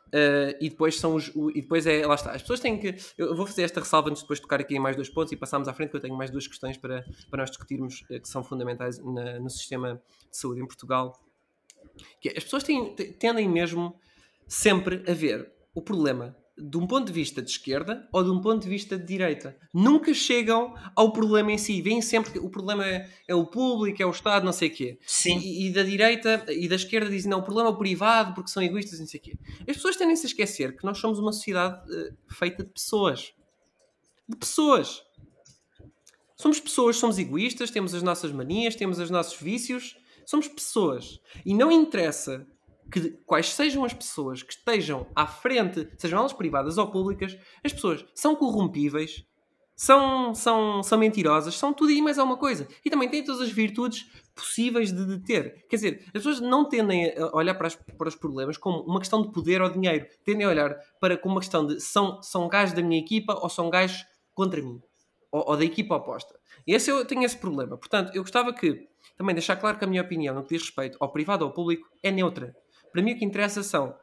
Uh, e depois são os. O, e depois é. Lá está. As pessoas têm que. Eu vou fazer esta ressalva antes de depois tocar aqui em mais dois pontos e passarmos à frente, que eu tenho mais duas questões para, para nós discutirmos uh, que são fundamentais na, no sistema de saúde em Portugal. Que é, as pessoas têm, tendem mesmo sempre a ver o problema de um ponto de vista de esquerda ou de um ponto de vista de direita. Nunca chegam ao problema em si. Vêm sempre que o problema é, é o público, é o Estado, não sei o quê. Sim. E, e, da direita e da esquerda dizem, não, o problema é o privado porque são egoístas, não sei o quê. As pessoas tendem-se a esquecer que nós somos uma sociedade uh, feita de pessoas. De pessoas. Somos pessoas, somos egoístas, temos as nossas manias, temos os nossos vícios. Somos pessoas. E não interessa que quais sejam as pessoas que estejam à frente, sejam elas privadas ou públicas, as pessoas são corrompíveis, são, são, são mentirosas, são tudo e mais alguma coisa. E também têm todas as virtudes possíveis de, ter. Quer dizer, as pessoas não tendem a olhar para, as, para os problemas como uma questão de poder ou dinheiro. Tendem a olhar para como uma questão de são, são gajos da minha equipa ou são gajos contra mim. Ou, ou da equipa oposta. E esse eu tenho esse problema. Portanto, eu gostava que também deixar claro que a minha opinião no que diz respeito ao privado ou ao público é neutra. Para mim o que interessa são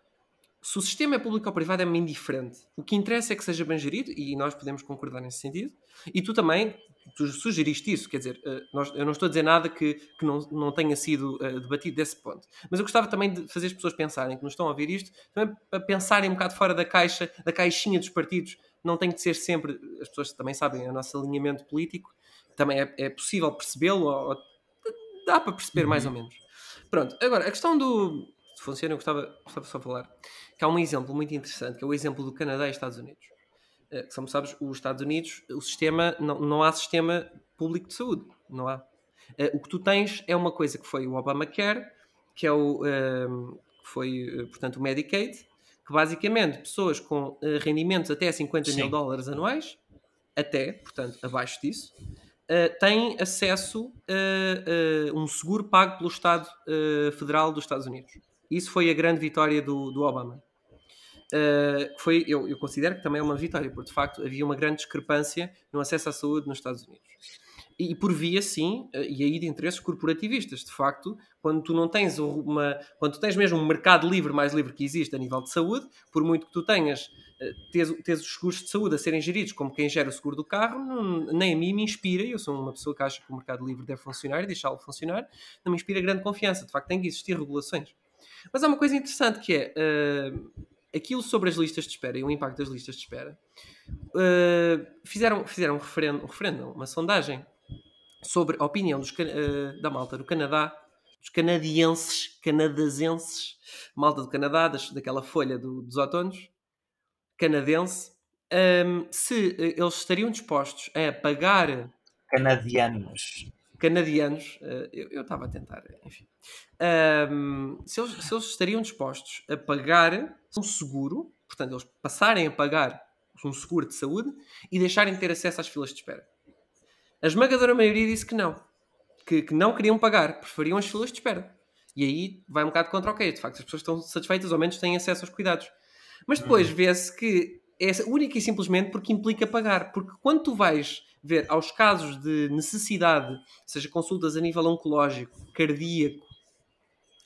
se o sistema é público ou privado é-me indiferente. O que interessa é que seja bem gerido e nós podemos concordar nesse sentido. E tu também tu sugeriste isso, quer dizer, uh, nós, eu não estou a dizer nada que, que não, não tenha sido uh, debatido desse ponto. Mas eu gostava também de fazer as pessoas pensarem que nos estão a ouvir isto, também para pensarem um bocado fora da caixa, da caixinha dos partidos. Não tem que ser sempre, as pessoas também sabem, o nosso alinhamento político, também é, é possível percebê-lo, dá para perceber uhum. mais ou menos. Pronto, agora, a questão do, funciona, eu gostava, gostava só de falar que há um exemplo muito interessante, que é o exemplo do Canadá e Estados Unidos. Uh, como sabes, os Estados Unidos, o sistema, não, não há sistema público de saúde, não há. Uh, o que tu tens é uma coisa que foi o Obamacare, que é o, uh, foi, portanto, o Medicaid, que basicamente pessoas com rendimentos até 50 Sim. mil dólares anuais, até, portanto, abaixo disso, Uh, têm acesso a uh, uh, um seguro pago pelo Estado Federal dos Estados Unidos. Isso foi a grande vitória do, do Obama. Uh, foi, eu, eu, considero que também é uma vitória, porque de facto havia uma grande discrepância no acesso à saúde nos Estados Unidos. E, e por via, sim, uh, e aí de interesses corporativistas. De facto, quando tu não tens uma. Quando tens mesmo um mercado livre, mais livre que existe a nível de saúde, por muito que tu tenhas, uh, tens, tens os seguros de saúde a serem geridos como quem gera o seguro do carro, não, nem a mim me inspira, eu sou uma pessoa que acha que o mercado livre deve funcionar e deixá-lo funcionar, não me inspira grande confiança. De facto, tem que existir regulações. Mas há uma coisa interessante que é uh, aquilo sobre as listas de espera e o impacto das listas de espera. Uh, fizeram fizeram um referendo, um referendo, uma sondagem sobre a opinião dos, uh, da malta do Canadá, dos canadienses, canadazenses, malta do Canadá, das, daquela folha do, dos outonos, canadense, um, se eles estariam dispostos a pagar canadianos canadianos, eu estava a tentar, enfim, um, se, eles, se, eles, estariam dispostos a pagar um seguro, portanto, eles passarem a pagar um seguro de saúde e deixarem de ter acesso às filas de espera. A esmagadora maioria disse que não, que, que não queriam pagar, preferiam as filas de espera. E aí vai um bocado contra o que De facto, as pessoas estão satisfeitas, ao menos têm acesso aos cuidados. Mas depois uhum. vê-se que é única e simplesmente porque implica pagar. Porque quando tu vais ver aos casos de necessidade, seja consultas a nível oncológico, cardíaco,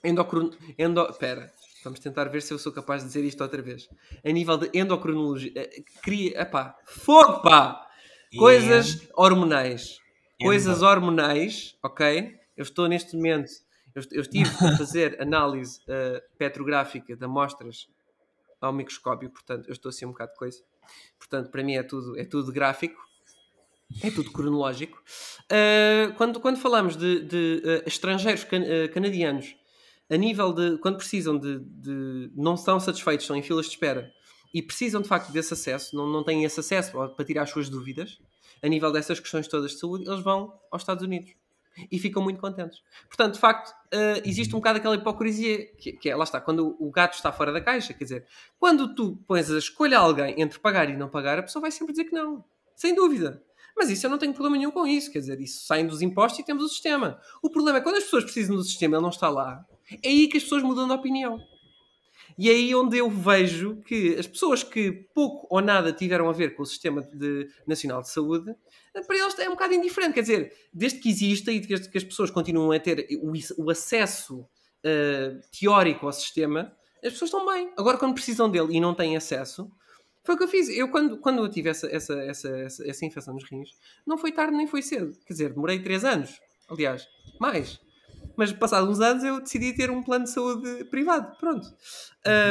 endocrin... Endo... Pera, vamos tentar ver se eu sou capaz de dizer isto outra vez. A nível de endocrinologia, eh, cria, epá, fogo, pá! Coisas hormonais. Coisas hormonais, ok? Eu estou neste momento, eu, eu estive a fazer análise uh, petrográfica de amostras ao microscópio, portanto, eu estou assim um bocado de coisa. Portanto, para mim é tudo, é tudo gráfico, é tudo cronológico. Uh, quando, quando falamos de, de uh, estrangeiros can, uh, canadianos a nível de quando precisam de, de não estão satisfeitos, estão em filas de espera e precisam de facto desse acesso, não, não têm esse acesso para tirar as suas dúvidas, a nível dessas questões todas de saúde, eles vão aos Estados Unidos e ficam muito contentes. Portanto, de facto, uh, existe um bocado aquela hipocrisia que, que, é, lá está, quando o gato está fora da caixa, quer dizer, quando tu pões a escolha a alguém entre pagar e não pagar, a pessoa vai sempre dizer que não, sem dúvida. Mas isso eu não tenho problema nenhum com isso, quer dizer, isso saem dos impostos e temos o sistema. O problema é quando as pessoas precisam do sistema ele não está lá, é aí que as pessoas mudam de opinião. E é aí onde eu vejo que as pessoas que pouco ou nada tiveram a ver com o Sistema de, Nacional de Saúde, para eles é um bocado indiferente. Quer dizer, desde que exista e desde que as pessoas continuam a ter o, o acesso uh, teórico ao sistema, as pessoas estão bem. Agora, quando precisam dele e não têm acesso, foi o que eu fiz. Eu, quando, quando eu tive essa, essa, essa, essa, essa infecção nos rins, não foi tarde nem foi cedo. Quer dizer, demorei 3 anos. Aliás, mais mas passados uns anos eu decidi ter um plano de saúde privado. Pronto.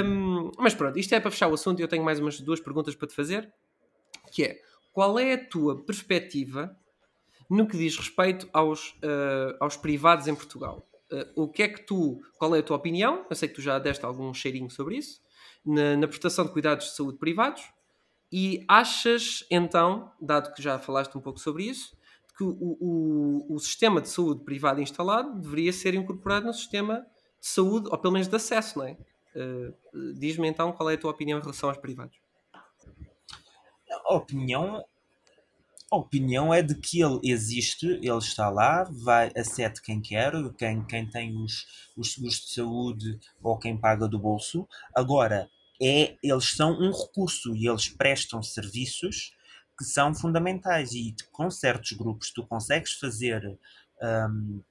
Um, mas pronto, isto é para fechar o assunto e eu tenho mais umas duas perguntas para te fazer, que é, qual é a tua perspectiva no que diz respeito aos, uh, aos privados em Portugal? Uh, o que é que tu, qual é a tua opinião? Eu sei que tu já deste algum cheirinho sobre isso, na, na prestação de cuidados de saúde privados, e achas então, dado que já falaste um pouco sobre isso, que o, o, o sistema de saúde privado instalado deveria ser incorporado no sistema de saúde, ou pelo menos de acesso, não é? Uh, Diz-me então qual é a tua opinião em relação aos privados. A opinião, a opinião é de que ele existe, ele está lá, vai acete quem quer, quem, quem tem os, os seguros de saúde ou quem paga do bolso. Agora, é, eles são um recurso e eles prestam serviços que são fundamentais. E com certos grupos tu consegues fazer um,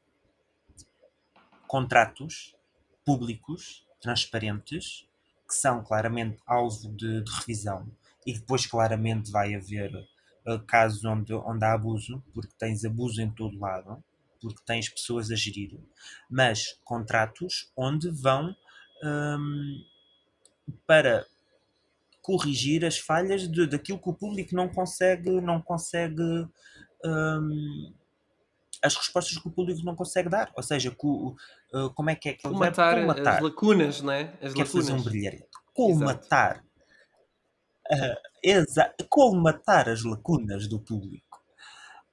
contratos públicos, transparentes, que são claramente alvo de, de revisão. E depois claramente vai haver uh, casos onde, onde há abuso, porque tens abuso em todo lado, porque tens pessoas a gerir, mas contratos onde vão um, para corrigir as falhas de, daquilo que o público não consegue, não consegue um, as respostas que o público não consegue dar. Ou seja, uh, como é que é que ele matar, as lacunas, não é? As quer lacunas. fazer um brilharete. Colmatar. Uh, exa colmatar as lacunas do público.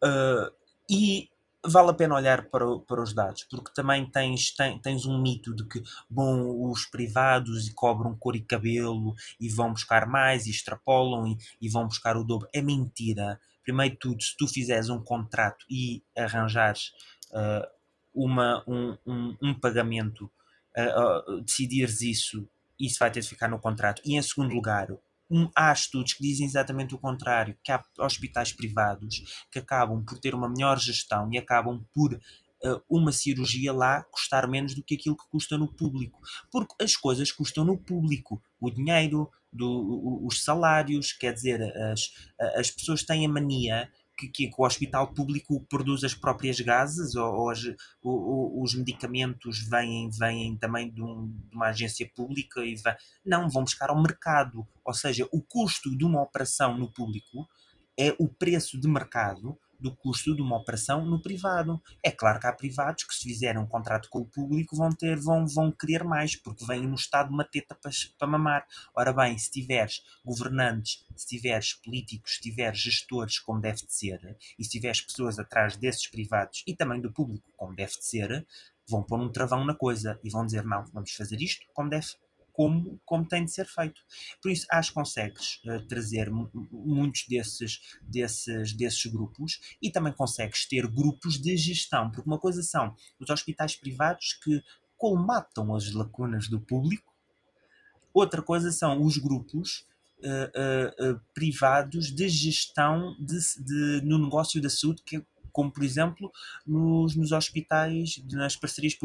Uh, e vale a pena olhar para, para os dados, porque também tens, tens, tens um mito de que, bom, os privados cobram cor e cabelo e vão buscar mais e extrapolam e, e vão buscar o dobro. É mentira. Primeiro de tudo, se tu fizeres um contrato e arranjares uh, uma, um, um, um pagamento, uh, uh, decidires isso, isso vai ter de ficar no contrato. E em segundo lugar, um, há estudos que dizem exatamente o contrário, que há hospitais privados que acabam por ter uma melhor gestão e acabam por uh, uma cirurgia lá custar menos do que aquilo que custa no público. Porque as coisas custam no público. O dinheiro, do, os salários, quer dizer, as, as pessoas têm a mania que, que, o hospital público produz as próprias gases ou, ou, as, os medicamentos vêm, vêm também de, um, de, uma agência pública e não, vão buscar ao mercado. Ou seja, o custo de uma operação no público é o preço de mercado do custo de uma operação no privado. É claro que há privados que se fizerem um contrato com o público vão ter, vão, vão querer mais, porque vêm no Estado uma teta para, para mamar. Ora bem, se tiveres governantes, se tiveres políticos, se tiveres gestores como deve de ser, e se tiveres pessoas atrás desses privados e também do público como deve de ser, vão pôr um travão na coisa e vão dizer não, vamos fazer isto como deve como, como tem de ser feito. Por isso, acho que consegues uh, trazer muitos desses, desses, desses grupos e também consegues ter grupos de gestão, porque uma coisa são os hospitais privados que colmatam as lacunas do público, outra coisa são os grupos uh, uh, privados de gestão de, de, no negócio da saúde, que, como por exemplo nos, nos hospitais, nas parcerias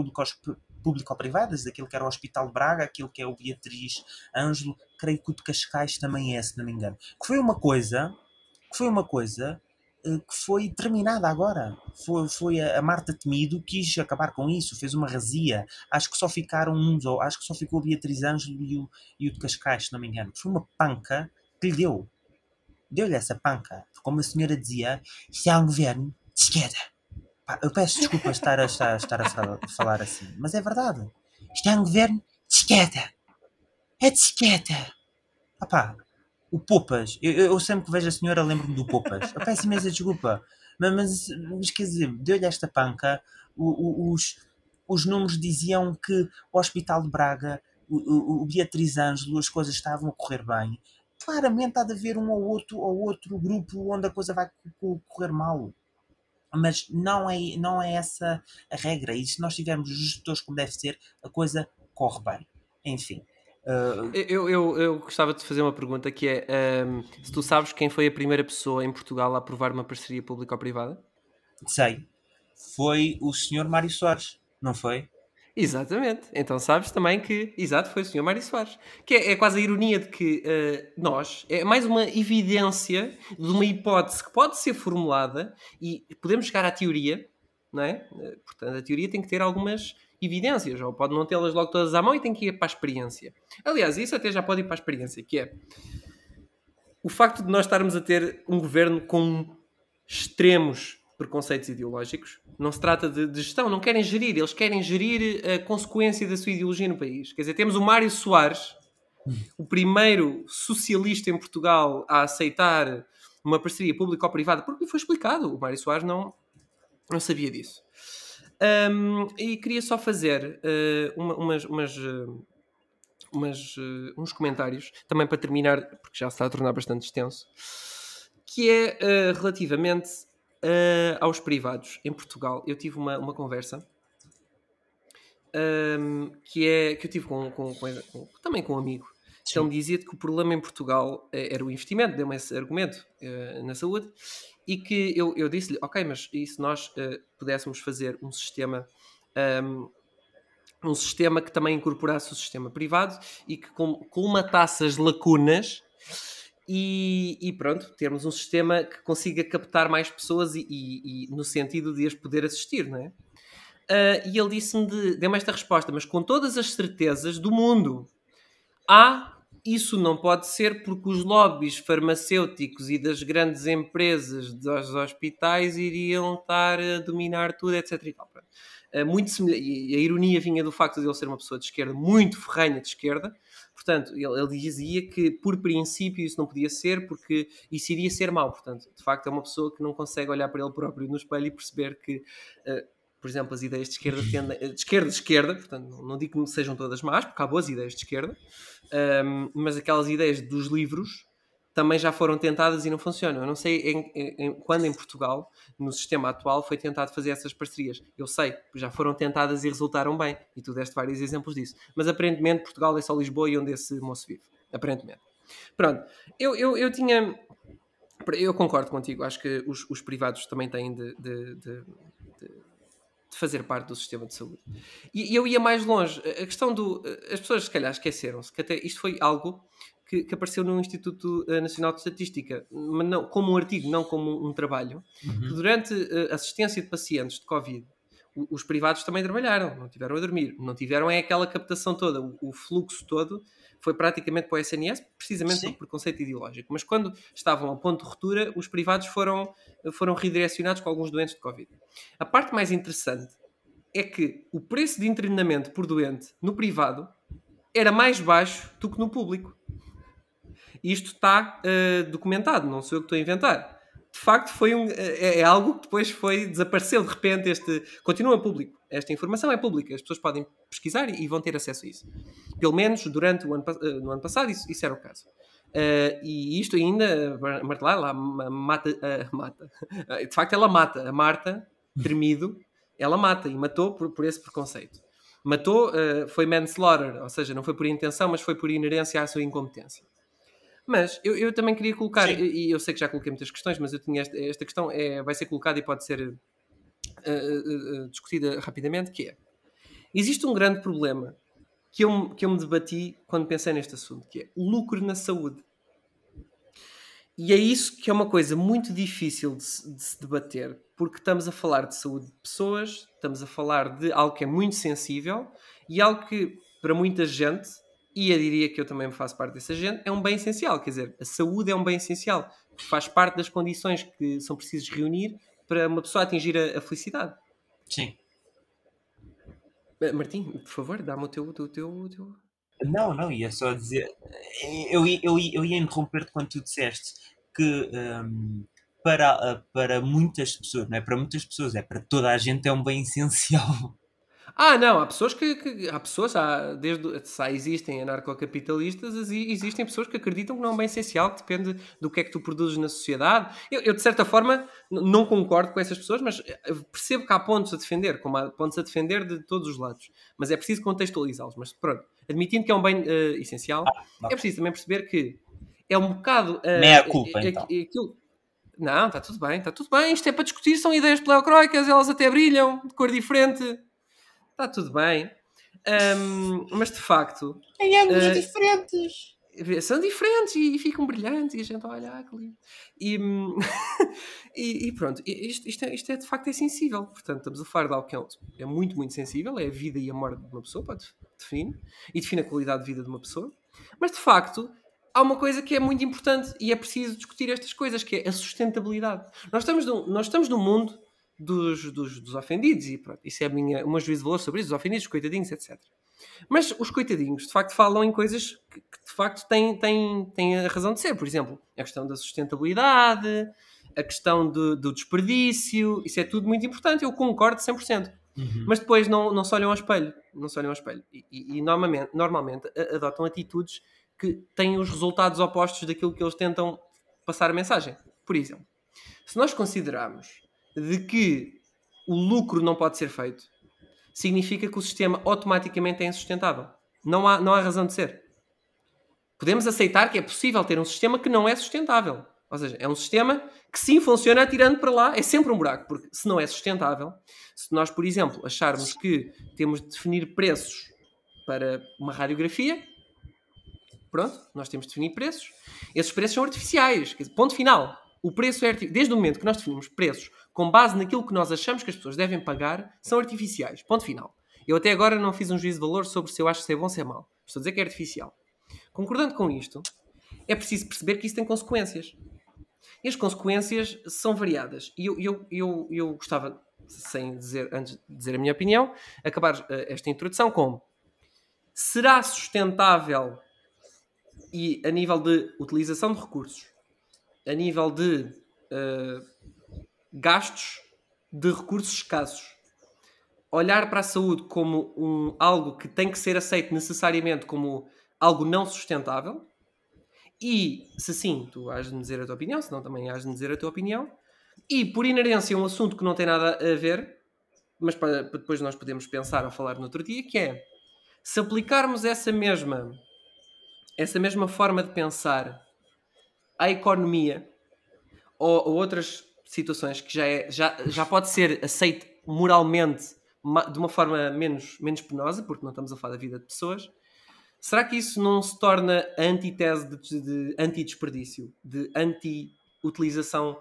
público-privadas, aquilo que era o Hospital Braga, aquilo que é o Beatriz Ângelo, creio que o de Cascais também é, se não me engano. Que foi uma coisa, que foi uma coisa eh, que foi terminada agora. Foi, foi a, Marta Temido quis acabar com isso, fez uma razia. Acho que só ficaram uns, ou acho que só ficou Beatriz Ângelo e o, e o de Cascais, se não me engano. Foi uma panca que lhe deu. Deu-lhe essa panca. Como a senhora dizia, se há um governo de esquerda. Eu peço desculpa estar a, estar, estar a falar assim, mas é verdade. Isto é um governo de esquerda. É de esquerda. Opá, o Popas, eu, eu sempre que vejo a senhora lembro-me do Popas. Eu peço imensa desculpa. Mas, mas, mas quer dizer, deu-lhe esta panca. O- o- os, os números diziam que o Hospital de Braga, o, o, o Beatriz Ângelo, as coisas estavam a correr bem. Claramente há de haver um ou outro, ou outro grupo onde a coisa vai co- co- correr mal. Mas não é, não é essa a regra. E se nós tivermos os gestores como deve ser, a coisa corre bem. Enfim. ah, Eu, eu, eu gostava de fazer uma pergunta que é ahm, se tu sabes quem foi a primeira pessoa em Portugal a aprovar uma parceria público-privada? sei. Foi o senhor Mário Soares, não foi? Exatamente. Então sabes também que, exato, foi o Sr. Mário Soares. Que é, é quase a ironia de que eh, nós, é mais uma evidência de uma hipótese que pode ser formulada e podemos chegar à teoria, não é? Eh, Portanto, a teoria tem que ter algumas evidências, ou pode não tê-las logo todas à mão e tem que ir para a experiência. Aliás, isso até já pode ir para a experiência, que é o facto de nós estarmos a ter um governo com extremos preconceitos ideológicos. Não se trata de, de gestão, não querem gerir, eles querem gerir a consequência da sua ideologia no país. Quer dizer, temos o Mário Soares, o primeiro socialista em Portugal a aceitar uma parceria público-privada, porque foi explicado. O Mário Soares não, não sabia disso. Hum, e queria só fazer eh, uma- umas, umas, eh, uns comentários, também para terminar, porque já se está a tornar bastante extenso, que é relativamente eh, aos privados em Portugal. Eu tive uma, uma conversa hum, que, é, que eu tive com, com- com- também com um amigo. Ele me dizia que o problema em Portugal eh, era o investimento, deu-me esse argumento eh, na saúde, e que eu, eu disse-lhe, ok, mas e se nós eh, pudéssemos fazer um sistema hum, um sistema que também incorporasse o sistema privado e que com- colmatasse as lacunas e, e pronto, termos um sistema que consiga captar mais pessoas e, e- e no sentido de as poder assistir, não é? Ah, e ele disse-me, de- deu-me esta resposta, mas com todas as certezas do mundo. Há, isso não pode ser porque os lobbies farmacêuticos e das grandes empresas dos hospitais iriam estar a dominar tudo, etc. E, tal. Ah, muito a ironia vinha do facto de ele ser uma pessoa de esquerda, muito ferrenha de esquerda. Portanto, ele, ele dizia que, por princípio, isso não podia ser porque isso iria ser mau. Portanto, de facto, é uma pessoa que não consegue olhar para ele próprio no espelho e perceber que, ah, por exemplo, as ideias de esquerda tendem. De esquerda, de esquerda, portanto, não- não digo que sejam todas más, porque há boas ideias de esquerda, ahm, mas aquelas ideias dos livros também já foram tentadas e não funcionam. Eu não sei em- em- quando em Portugal, no sistema atual, foi tentado fazer essas parcerias. Eu sei, já foram tentadas e resultaram bem, e tu deste vários exemplos disso. Mas aparentemente Portugal é só Lisboa e onde esse moço vive. Aparentemente. Pronto, eu, eu, eu tinha. Eu concordo contigo, acho que os, os privados também têm de, de- de- de- de fazer parte do sistema de saúde. E eu ia mais longe. A questão do. As pessoas, se calhar, esqueceram-se que até isto foi algo que, que apareceu no Instituto eh, Nacional de Estatística, mas não, como um artigo, não como um, um trabalho, que durante a assistência de pacientes de Covid, o- os privados também trabalharam, não tiveram a dormir, não tiveram é aquela captação toda, o, o fluxo todo foi praticamente para o SNS, precisamente Sim. por preconceito ideológico. Mas quando estavam a ponto de ruptura, os privados foram, foram redirecionados com alguns doentes de Covid. A parte mais interessante é que o preço de internamento por doente no privado era mais baixo do que no público. Isto está eh, documentado, não sou eu que estou a inventar. De facto, foi um, é, é algo que depois foi desapareceu de repente. Este continua público. Esta informação é pública. As pessoas podem pesquisar e, e vão ter acesso a isso. Pelo menos durante o ano, eh, no ano passado, isso, isso era o caso. Eh, e isto ainda, Mar- Martelar, lá ma- mata, eh, mata. Eh, De facto, ela mata. A Marta, tremido, ela mata e matou por, por esse preconceito. Matou, eh, foi manslaughter, ou seja, não foi por intenção, mas foi por inerência à sua incompetência. Mas eu, eu também queria colocar, e e eu sei que já coloquei muitas questões, mas eu tinha esta, esta questão, é, vai ser colocada e pode ser eh, eh, discutida rapidamente, que é, existe um grande problema que eu, me- que eu me debati quando pensei neste assunto, que é o lucro na saúde. E é isso que é uma coisa muito difícil de de se debater, porque estamos a falar de saúde de pessoas, estamos a falar de algo que é muito sensível e algo que, para muita gente, e eu diria que eu também faço parte dessa gente, é um bem essencial. Quer dizer, a saúde é um bem essencial, faz parte das condições que são precisas reunir para uma pessoa atingir a, a felicidade. Sim. Eh, Martim, por favor, dá-me o teu, o teu, o teu, Não, não, ia só dizer. Eu, ia- eu, ia- eu ia interromper-te quando tu disseste que hum, para, ah, para muitas pessoas, não é para muitas pessoas, é para toda a gente, é um bem essencial. Ah, não, há pessoas que, que- há pessoas, há, desde se há existem anarcocapitalistas, exi- existem pessoas que acreditam que não é um bem essencial, que depende do que é que tu produzes na sociedade. Eu, eu, de certa forma, não concordo com essas pessoas, mas eh, percebo que há pontos a defender, como há pontos a defender de todos os lados. Mas é preciso contextualizá-los. Mas pronto, admitindo que é um bem eh, essencial, ok. é preciso também perceber que é um bocado. eh, Meia culpa, é- então. é aquilo- Não, está tudo bem, está tudo bem. Isto é para discutir, são ideias pleocroicas, elas até brilham, de cor diferente. Está tudo bem. Ahm, mas de facto, Em ângulos Eh, diferentes. são diferentes e, e ficam brilhantes e a gente olha, ah, que lindo. E, hum, e, e pronto, isto, isto, é, isto é de facto é sensível. Portanto, estamos a falar de algo que é, é muito, muito sensível, é a vida e a morte de uma pessoa, pode definir, e define a qualidade de vida de uma pessoa. Mas de facto, há uma coisa que é muito importante e é preciso discutir estas coisas, que é a sustentabilidade. Nós estamos num, nós estamos num mundo dos, dos, dos ofendidos, e pronto, isso é a minha, o meu juízo de valor sobre isso, os ofendidos, os coitadinhos, etc. Mas os coitadinhos, de facto, falam em coisas que, que, de facto, têm, têm, têm a razão de ser. Por exemplo, a questão da sustentabilidade, a questão do, do desperdício, isso é tudo muito importante, eu concordo 100%. Uhum. Mas depois não, não se olham ao espelho. Não se olham ao espelho. E, e- e normalmente, normalmente adotam atitudes que têm os resultados opostos daquilo que eles tentam passar a mensagem. Por exemplo, se nós considerarmos de que o lucro não pode ser feito, significa que o sistema automaticamente é insustentável. Não há, não há razão de ser. Podemos aceitar que é possível ter um sistema que não é sustentável. Ou seja, é um sistema que sim funciona atirando para lá, é sempre um buraco, porque se não é sustentável, se nós, por exemplo, acharmos que temos de definir preços para uma radiografia, pronto, nós temos de definir preços. Esses preços são artificiais. Ponto final. O preço é arti- Desde o momento que nós definimos preços com base naquilo que nós achamos que as pessoas devem pagar, são artificiais. Ponto final. Eu até agora não fiz um juízo de valor sobre se eu acho que é bom ou se é mau. Estou a dizer que é artificial. Concordando com isto, é preciso perceber que isso tem consequências. E as consequências são variadas. E eu, eu, eu, eu gostava, sem dizer, antes de dizer a minha opinião, acabar eh, esta introdução com será sustentável e a nível de utilização de recursos, a nível de eh, gastos de recursos escassos, olhar para a saúde como um, algo que tem que ser aceito necessariamente como algo não sustentável, e se sim, tu has de me dizer a tua opinião, se não também has de me dizer a tua opinião, e por inerência um assunto que não tem nada a ver, mas para, depois nós podemos pensar ou falar no outro dia, que é se aplicarmos essa mesma essa mesma forma de pensar à economia ou, ou outras situações que já, é, já, já pode ser aceito moralmente de uma forma menos, menos penosa, porque não estamos a falar da vida de pessoas, será que isso não se torna a antitese de, de anti-desperdício, de anti-utilização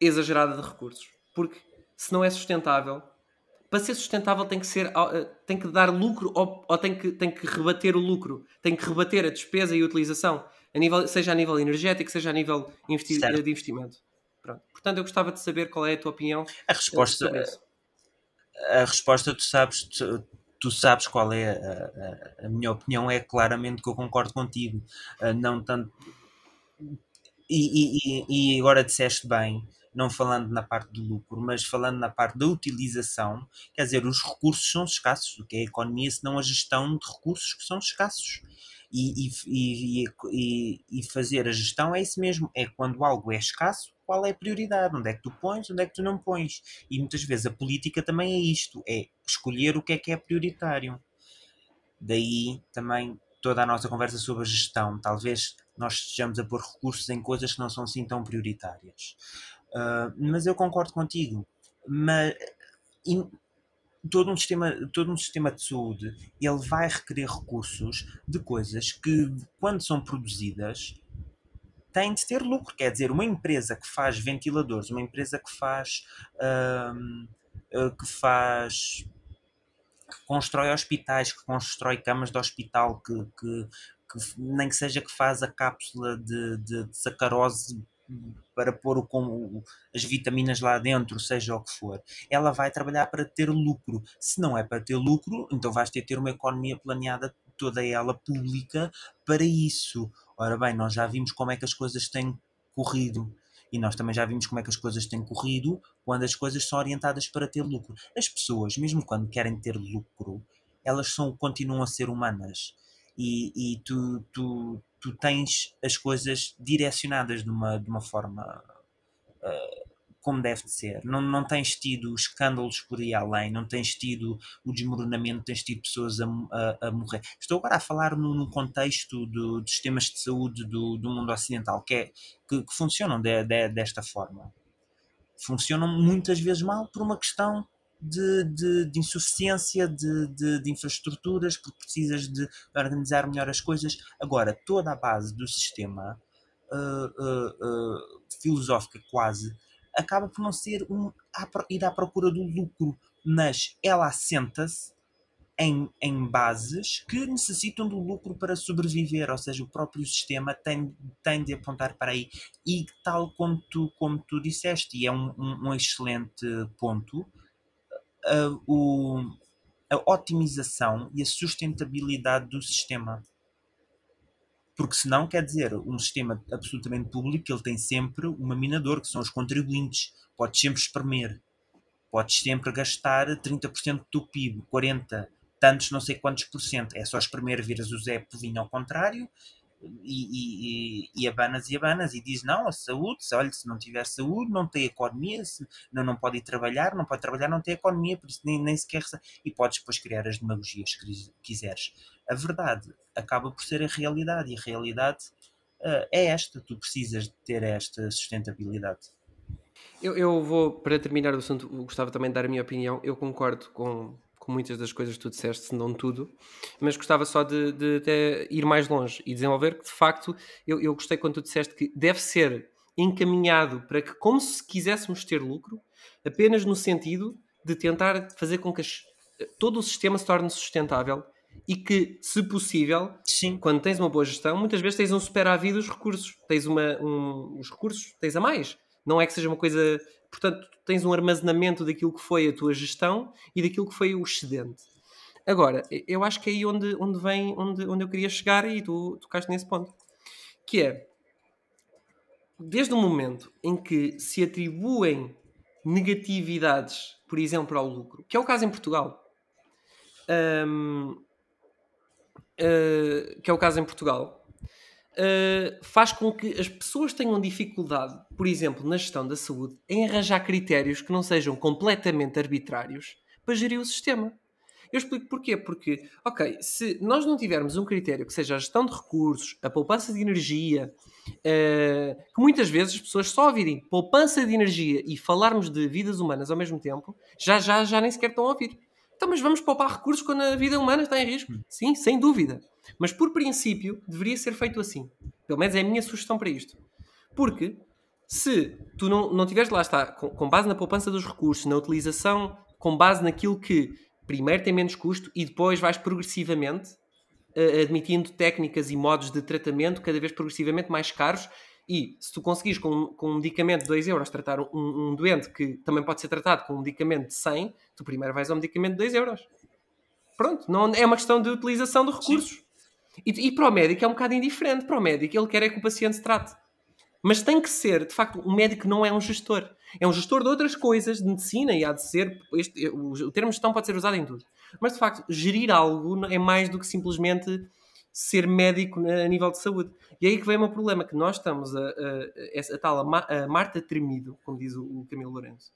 exagerada de recursos? Porque se não é sustentável, para ser sustentável tem que ser eh, tem que dar lucro ou, ou tem, que, tem que rebater o lucro, tem que rebater a despesa e a utilização, a nível, seja a nível energético, seja a nível investi- Certo. de investimento. Pronto. Portanto, eu gostava de saber qual é a tua opinião A resposta, a resposta tu sabes, tu, tu sabes qual é a, a- a minha opinião, é claramente que eu concordo contigo. Ah, não tanto. E, e- e- agora disseste bem, não falando na parte do lucro, mas falando na parte da utilização, quer dizer, os recursos são escassos. O que é a economia senão a gestão de recursos que são escassos? E- e- e- e fazer a gestão é isso mesmo, é quando algo é escasso, qual é a prioridade, onde é que tu pões, onde é que tu não pões. E muitas vezes a política também é isto, é escolher o que é que é prioritário. Daí também toda a nossa conversa sobre a gestão. Talvez nós estejamos a pôr recursos em coisas que não são assim tão prioritárias. Ah, mas eu concordo contigo. Mas e todo um sistema, todo um sistema de saúde ele vai requerer recursos de coisas que, quando são produzidas, têm de ter lucro. Quer dizer, uma empresa que faz ventiladores, uma empresa que faz ahm, eh, que faz que constrói hospitais, que constrói camas de hospital, que, que- que nem que seja que faz a cápsula de, de- de sacarose para pôr o, com, as vitaminas lá dentro, seja o que for, ela vai trabalhar para ter lucro. Se não é para ter lucro, então vais ter ter uma economia planeada toda ela pública para isso. Ora bem, nós já vimos como é que as coisas têm corrido. E nós também já vimos como é que as coisas têm corrido quando as coisas são orientadas para ter lucro. As pessoas, mesmo quando querem ter lucro, elas são, continuam a ser humanas. E, e tu, tu, tu tens as coisas direcionadas de uma, de uma forma ah, como deve de ser. Não, não tens tido escândalos por aí além, não tens tido o desmoronamento, tens tido pessoas a, a- a morrer. Estou agora a falar no, no contexto do- dos sistemas de saúde do, do mundo ocidental, que, é, que, que funcionam de- de- desta forma. Funcionam muitas vezes mal por uma questão de, de, de insuficiência de, de, de infraestruturas, porque precisas de organizar melhor as coisas. Agora, toda a base do sistema uh, uh, uh, filosófica quase acaba por não ser um ir à procura do lucro, mas ela assenta-se em, em bases que necessitam do lucro para sobreviver, ou seja, o próprio sistema tem, tem de apontar para aí. E tal como tu, como tu disseste, e é um, um, um excelente ponto, uh, o, a otimização e a sustentabilidade do sistema. Porque senão, quer dizer, um sistema absolutamente público, ele tem sempre uma minador, que são os contribuintes. Podes sempre espremer. Podes sempre gastar 30% do teu PIB, 40%, tantos não sei quantos por cento. É só espremer, viras o Zé Povinho ao contrário e, e, e, abanas e abanas e diz não, a saúde, se, olha, se não tiver saúde, não tem economia, se, não, não pode ir trabalhar, não pode trabalhar, não tem economia, por isso nem, nem sequer e podes depois criar as demagogias que quis- quiseres. A verdade acaba por ser a realidade e a realidade ah, é esta, tu precisas de ter esta sustentabilidade. Eu, eu vou, para terminar o assunto, gostava também de dar a minha opinião. Eu concordo com, muitas das coisas que tu disseste, se não tudo, mas gostava só de, de até ir mais longe e desenvolver que, de facto, eu, eu gostei quando tu disseste que deve ser encaminhado para que, como se quiséssemos ter lucro, apenas no sentido de tentar fazer com que as- todo o sistema se torne sustentável e que, se possível, Sim, quando tens uma boa gestão, muitas vezes tens um superávit dos recursos. Tens uma, um, os recursos, tens a mais. Não é que seja uma coisa. Portanto, tens um armazenamento daquilo que foi a tua gestão e daquilo que foi o excedente. Agora, eu acho que é aí onde, onde vem, onde, onde eu queria chegar e tu tocaste nesse ponto. Que é, desde o momento em que se atribuem negatividades, por exemplo, ao lucro, que é o caso em Portugal, hum, uh, que é o caso em Portugal, uh, faz com que as pessoas tenham dificuldade, por exemplo, na gestão da saúde, em arranjar critérios que não sejam completamente arbitrários para gerir o sistema. Eu explico porquê. Porque, ok, se nós não tivermos um critério que seja a gestão de recursos, a poupança de energia, uh, que muitas vezes as pessoas só ouvirem poupança de energia e falarmos de vidas humanas ao mesmo tempo, já já, já nem sequer estão a ouvir. Então, mas vamos poupar recursos quando a vida humana está em risco? Sim, sem dúvida. Mas por princípio, deveria ser feito assim. Pelo menos é a minha sugestão para isto. Porque se tu não, não tiveres lá está, com, com base na poupança dos recursos, na utilização, com base naquilo que primeiro tem menos custo e depois vais progressivamente uh, admitindo técnicas e modos de tratamento cada vez progressivamente mais caros. E se tu conseguires com, com um medicamento de 2 euros tratar um, um, doente que também pode ser tratado com um medicamento de 100, tu primeiro vais ao medicamento de 2 euros. Pronto, não, é uma questão de utilização de recursos. E, e, para o médico é um bocado indiferente. Para o médico, ele quer é que o paciente se trate. Mas tem que ser, de facto, um médico não é um gestor. É um gestor de outras coisas, de medicina, e há de ser. Este, o, termo gestão pode ser usado em tudo. Mas, de facto, gerir algo é mais do que simplesmente ser médico a nível de saúde. E aí que vem o meu problema, que nós estamos a, a, a, tal a Marta Tremido, como diz o, o Camilo Lourenço.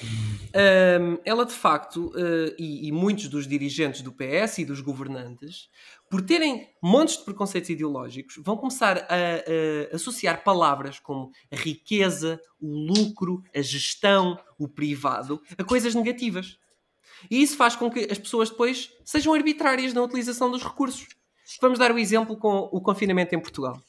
Um, ela de facto, uh, e, e, muitos dos dirigentes do PS e dos governantes, por terem montes de preconceitos ideológicos, vão começar a, a, associar palavras como a riqueza, o lucro, a gestão, o privado, a coisas negativas. E isso faz com que as pessoas depois sejam arbitrárias na utilização dos recursos. Vamos dar o exemplo com o confinamento em Portugal.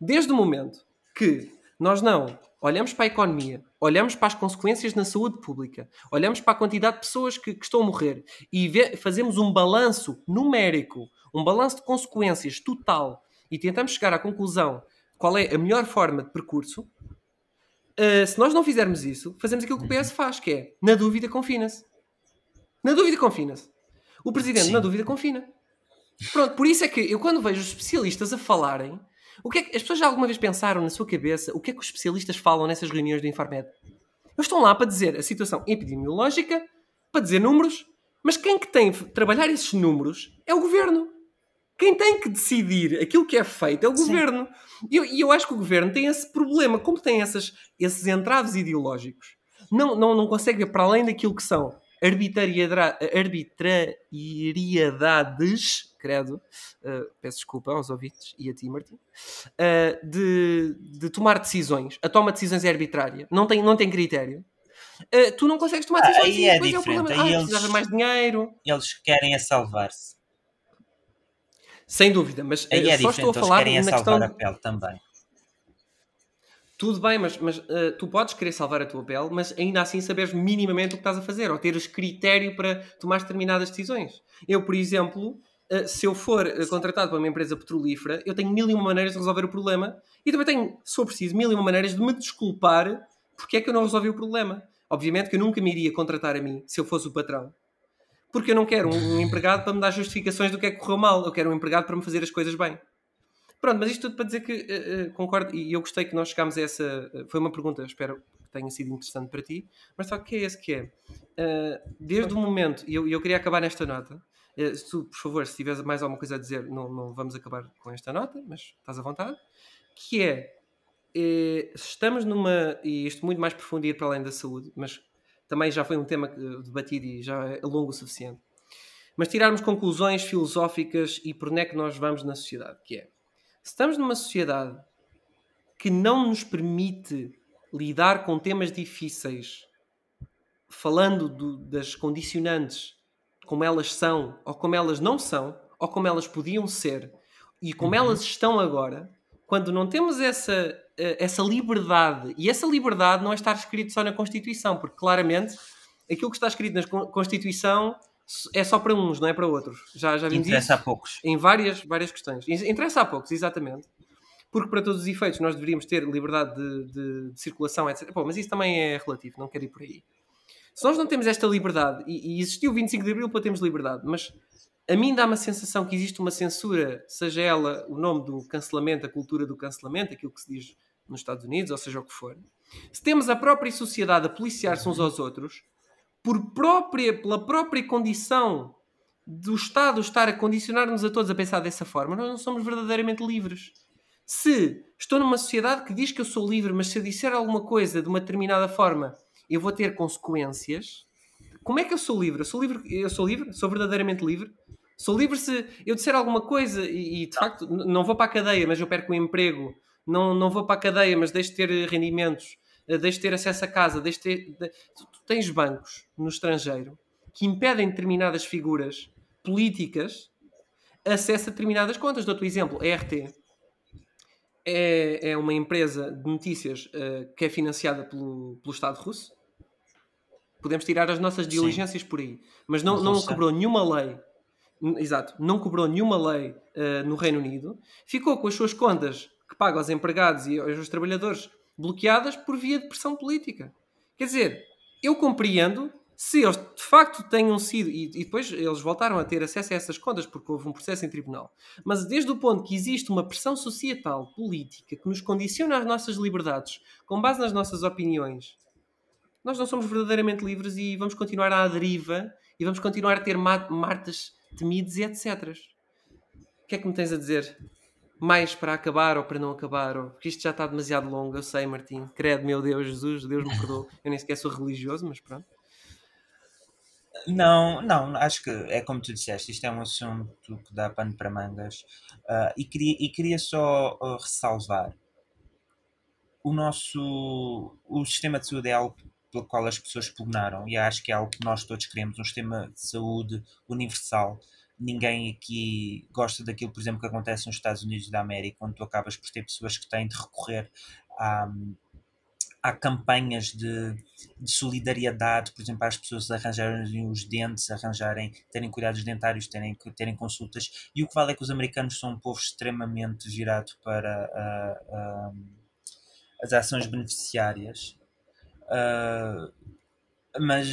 Desde o momento que nós não olhamos para a economia, olhamos para as consequências na saúde pública, olhamos para a quantidade de pessoas que, que estão a morrer e vê, fazemos um balanço numérico, um balanço de consequências total e tentamos chegar à conclusão qual é a melhor forma de percurso, uh, se nós não fizermos isso, fazemos aquilo que o PS faz, que é, na dúvida, confina-se. Na dúvida, confina-se. O Presidente, Sim. na dúvida, confina. Pronto, por isso é que eu quando vejo os especialistas a falarem, o que é que, as pessoas já alguma vez pensaram na sua cabeça o que é que os especialistas falam nessas reuniões do Infarmed? Eles estão lá para dizer a situação epidemiológica, para dizer números, mas quem que tem de trabalhar esses números é o governo. Quem tem que decidir aquilo que é feito é o Sim. governo. E eu, eu acho que o governo tem esse problema, como tem essas, esses entraves ideológicos, não, não, não consegue ver para além daquilo que são arbitrariedades, credo, uh, peço desculpa aos ouvintes e a ti, Martim, uh, de, de tomar decisões. A toma de decisões é arbitrária, não tem, não tem critério. Uh, tu não consegues tomar Ah, decisões aí e é é diferente, aí Ah, eles- precisava mais dinheiro. Eles querem é salvar-se. Sem dúvida, mas Aí é só estou diferente, a eles falar querem é na salvar questão... a pele também. Tudo bem, mas, mas uh, tu podes querer salvar a tua pele, mas ainda assim saberes minimamente o que estás a fazer, ou teres critério para tomar determinadas decisões. Eu, por exemplo, se eu for uh, contratado para uma empresa petrolífera, eu tenho mil e uma maneiras de resolver o problema e também tenho, se for preciso, mil e uma maneiras de me desculpar porque é que eu não resolvi o problema. Obviamente que eu nunca me iria contratar a mim se eu fosse o patrão. Porque eu não quero um, um empregado para me dar justificações do que é que correu mal. Eu quero um empregado para me fazer as coisas bem. Pronto, mas isto tudo para dizer que uh, uh, concordo e eu gostei que nós chegámos a essa. Uh, foi uma pergunta, espero que tenha sido interessante para ti, mas só que é esse que é. desde o momento, e eu, eu queria acabar nesta nota. Se tu, por favor, se tiveres mais alguma coisa a dizer, não, não vamos acabar com esta nota, mas estás à vontade. Que é. estamos numa. E isto muito mais profundo ir para além da saúde, mas também já foi um tema debatido e já é longo o suficiente. Mas tirarmos conclusões filosóficas e por onde é que nós vamos na sociedade, que é se estamos numa sociedade que não nos permite lidar com temas difíceis, falando do, das condicionantes, como elas são, ou como elas não são, ou como elas podiam ser, e como uhum. elas estão agora, quando não temos essa, essa liberdade, e essa liberdade não é estar escrito só na Constituição, porque claramente aquilo que está escrito na Constituição é só para uns, não é para outros. Já, já vimos Interessa isso a poucos. em várias, várias questões. Interessa a poucos, exatamente. Porque para todos os efeitos nós deveríamos ter liberdade de, de, de circulação, etc. Pô, mas isso também é relativo, não quero ir por aí. Se nós não temos esta liberdade, e, e existiu o 25 de Abril para termos liberdade, mas a mim dá uma sensação que existe uma censura, seja ela o nome do cancelamento, a cultura do cancelamento, aquilo que se diz nos Estados Unidos, ou seja o que for. Se temos a própria sociedade a policiar-se uns aos outros, por própria, pela própria condição do Estado estar a condicionar-nos a todos a pensar dessa forma, nós não somos verdadeiramente livres. Se estou numa sociedade que diz que eu sou livre, mas se eu disser alguma coisa de uma determinada forma, eu vou ter consequências. Como é que eu sou livre? Eu sou livre, eu sou livre? Sou verdadeiramente livre? Sou livre se eu disser alguma coisa e, e de facto não vou para a cadeia, mas eu perco o emprego. Não, não vou para a cadeia, mas deixo de ter rendimentos deixes de ter acesso a casa, deixes de ter... Tu tens bancos no estrangeiro que impedem determinadas figuras políticas acesso a determinadas contas. Dou-te o exemplo, a RT é, é uma empresa de notícias uh, que é financiada pelo, pelo Estado russo. Podemos tirar as nossas diligências Sim. por aí, mas não, não cobrou nenhuma lei. Exato, não cobrou nenhuma lei uh, no Reino Unido, ficou com as suas contas que paga aos empregados e aos trabalhadores bloqueadas por via de pressão política. Quer dizer, eu compreendo se eles de facto tenham sido, e, e, depois eles voltaram a ter acesso a essas contas porque houve um processo em tribunal, mas desde o ponto que existe uma pressão societal, política, que nos condiciona as nossas liberdades com base nas nossas opiniões, nós não somos verdadeiramente livres e vamos continuar à deriva e vamos continuar a ter martas temidas e etc. O que é que me tens a dizer? mais para acabar ou para não acabar, ou... porque isto já está demasiado longo, eu sei, Martim. Credo, meu Deus, Jesus, Deus me perdoe. Eu nem sequer sou religioso, mas pronto. Não, não, acho que é como tu disseste, isto é um assunto que dá pano para mangas. Uh, e, queria, e queria só uh, ressalvar: o nosso o sistema de saúde é algo pelo qual as pessoas pugnaram, e acho que é algo que nós todos queremos um sistema de saúde universal ninguém aqui gosta daquilo, por exemplo, que acontece nos Estados Unidos da América, onde tu acabas por ter pessoas que têm de recorrer à, há campanhas de, de, solidariedade, por exemplo, para as pessoas arranjarem os dentes, arranjarem, terem cuidados dentários, terem, terem consultas. E o que vale é que os americanos são um povo extremamente virado para uh, uh, as ações beneficiárias. Uh, mas,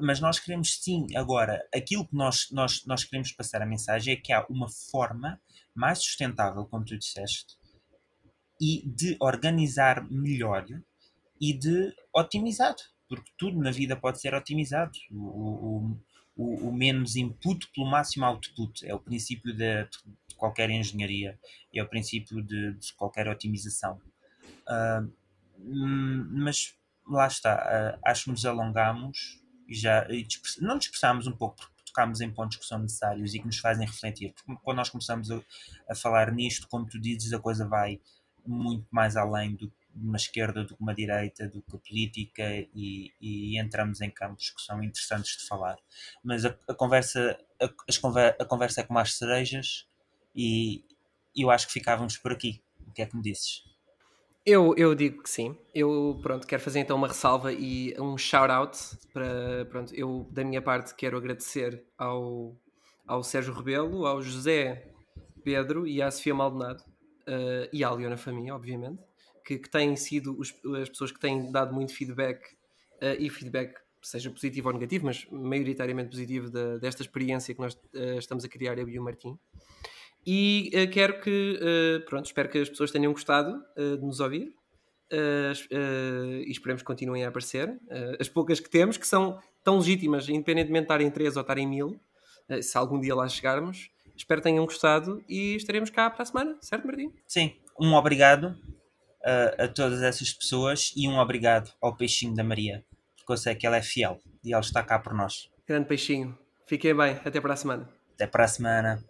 mas nós queremos sim, agora, aquilo que nós, nós, nós queremos passar a mensagem é que há uma forma mais sustentável, como tu disseste, e de organizar melhor e de otimizar, porque tudo na vida pode ser otimizado. O, o, o, menos input pelo máximo output é o princípio de, de qualquer engenharia, é o princípio de, de qualquer otimização. Uh, mas lá está, uh, acho que nos alongamos e já e não dispersámos um pouco porque tocámos em pontos que são necessários e que nos fazem refletir. Porque quando nós começamos a, a falar nisto, como tu dizes, a coisa vai muito mais além do uma esquerda do que uma direita, do que a política e, e entramos em campos que são interessantes de falar. Mas a, a conversa a, a, conversa é como as cerejas e eu acho que ficávamos por aqui. O que é que me dizes? Eu, eu digo que sim. Eu pronto, quero fazer então uma ressalva e um shout-out para pronto, eu da minha parte quero agradecer ao, ao Sérgio Rebelo, ao José Pedro e à Sofia Maldonado uh, e à Leona Família, obviamente, que, que têm sido os, as pessoas que têm dado muito feedback uh, e feedback seja positivo ou negativo, mas maioritariamente positivo desta experiência que nós uh, estamos a criar eu e o Martim. E uh, quero que, uh, pronto, espero que as pessoas tenham gostado uh, de nos ouvir e esperemos que continuem a aparecer. as poucas que temos, que são tão legítimas, independentemente de estarem três ou estarem mil, se algum dia lá chegarmos. Espero que tenham gostado e estaremos cá para a semana, certo, Martim? Sim, um obrigado a todas essas pessoas e um obrigado ao peixinho da Maria, porque eu sei que ela é fiel e ela está cá por nós. Grande peixinho. Fiquem bem, até para a semana. Até para a semana.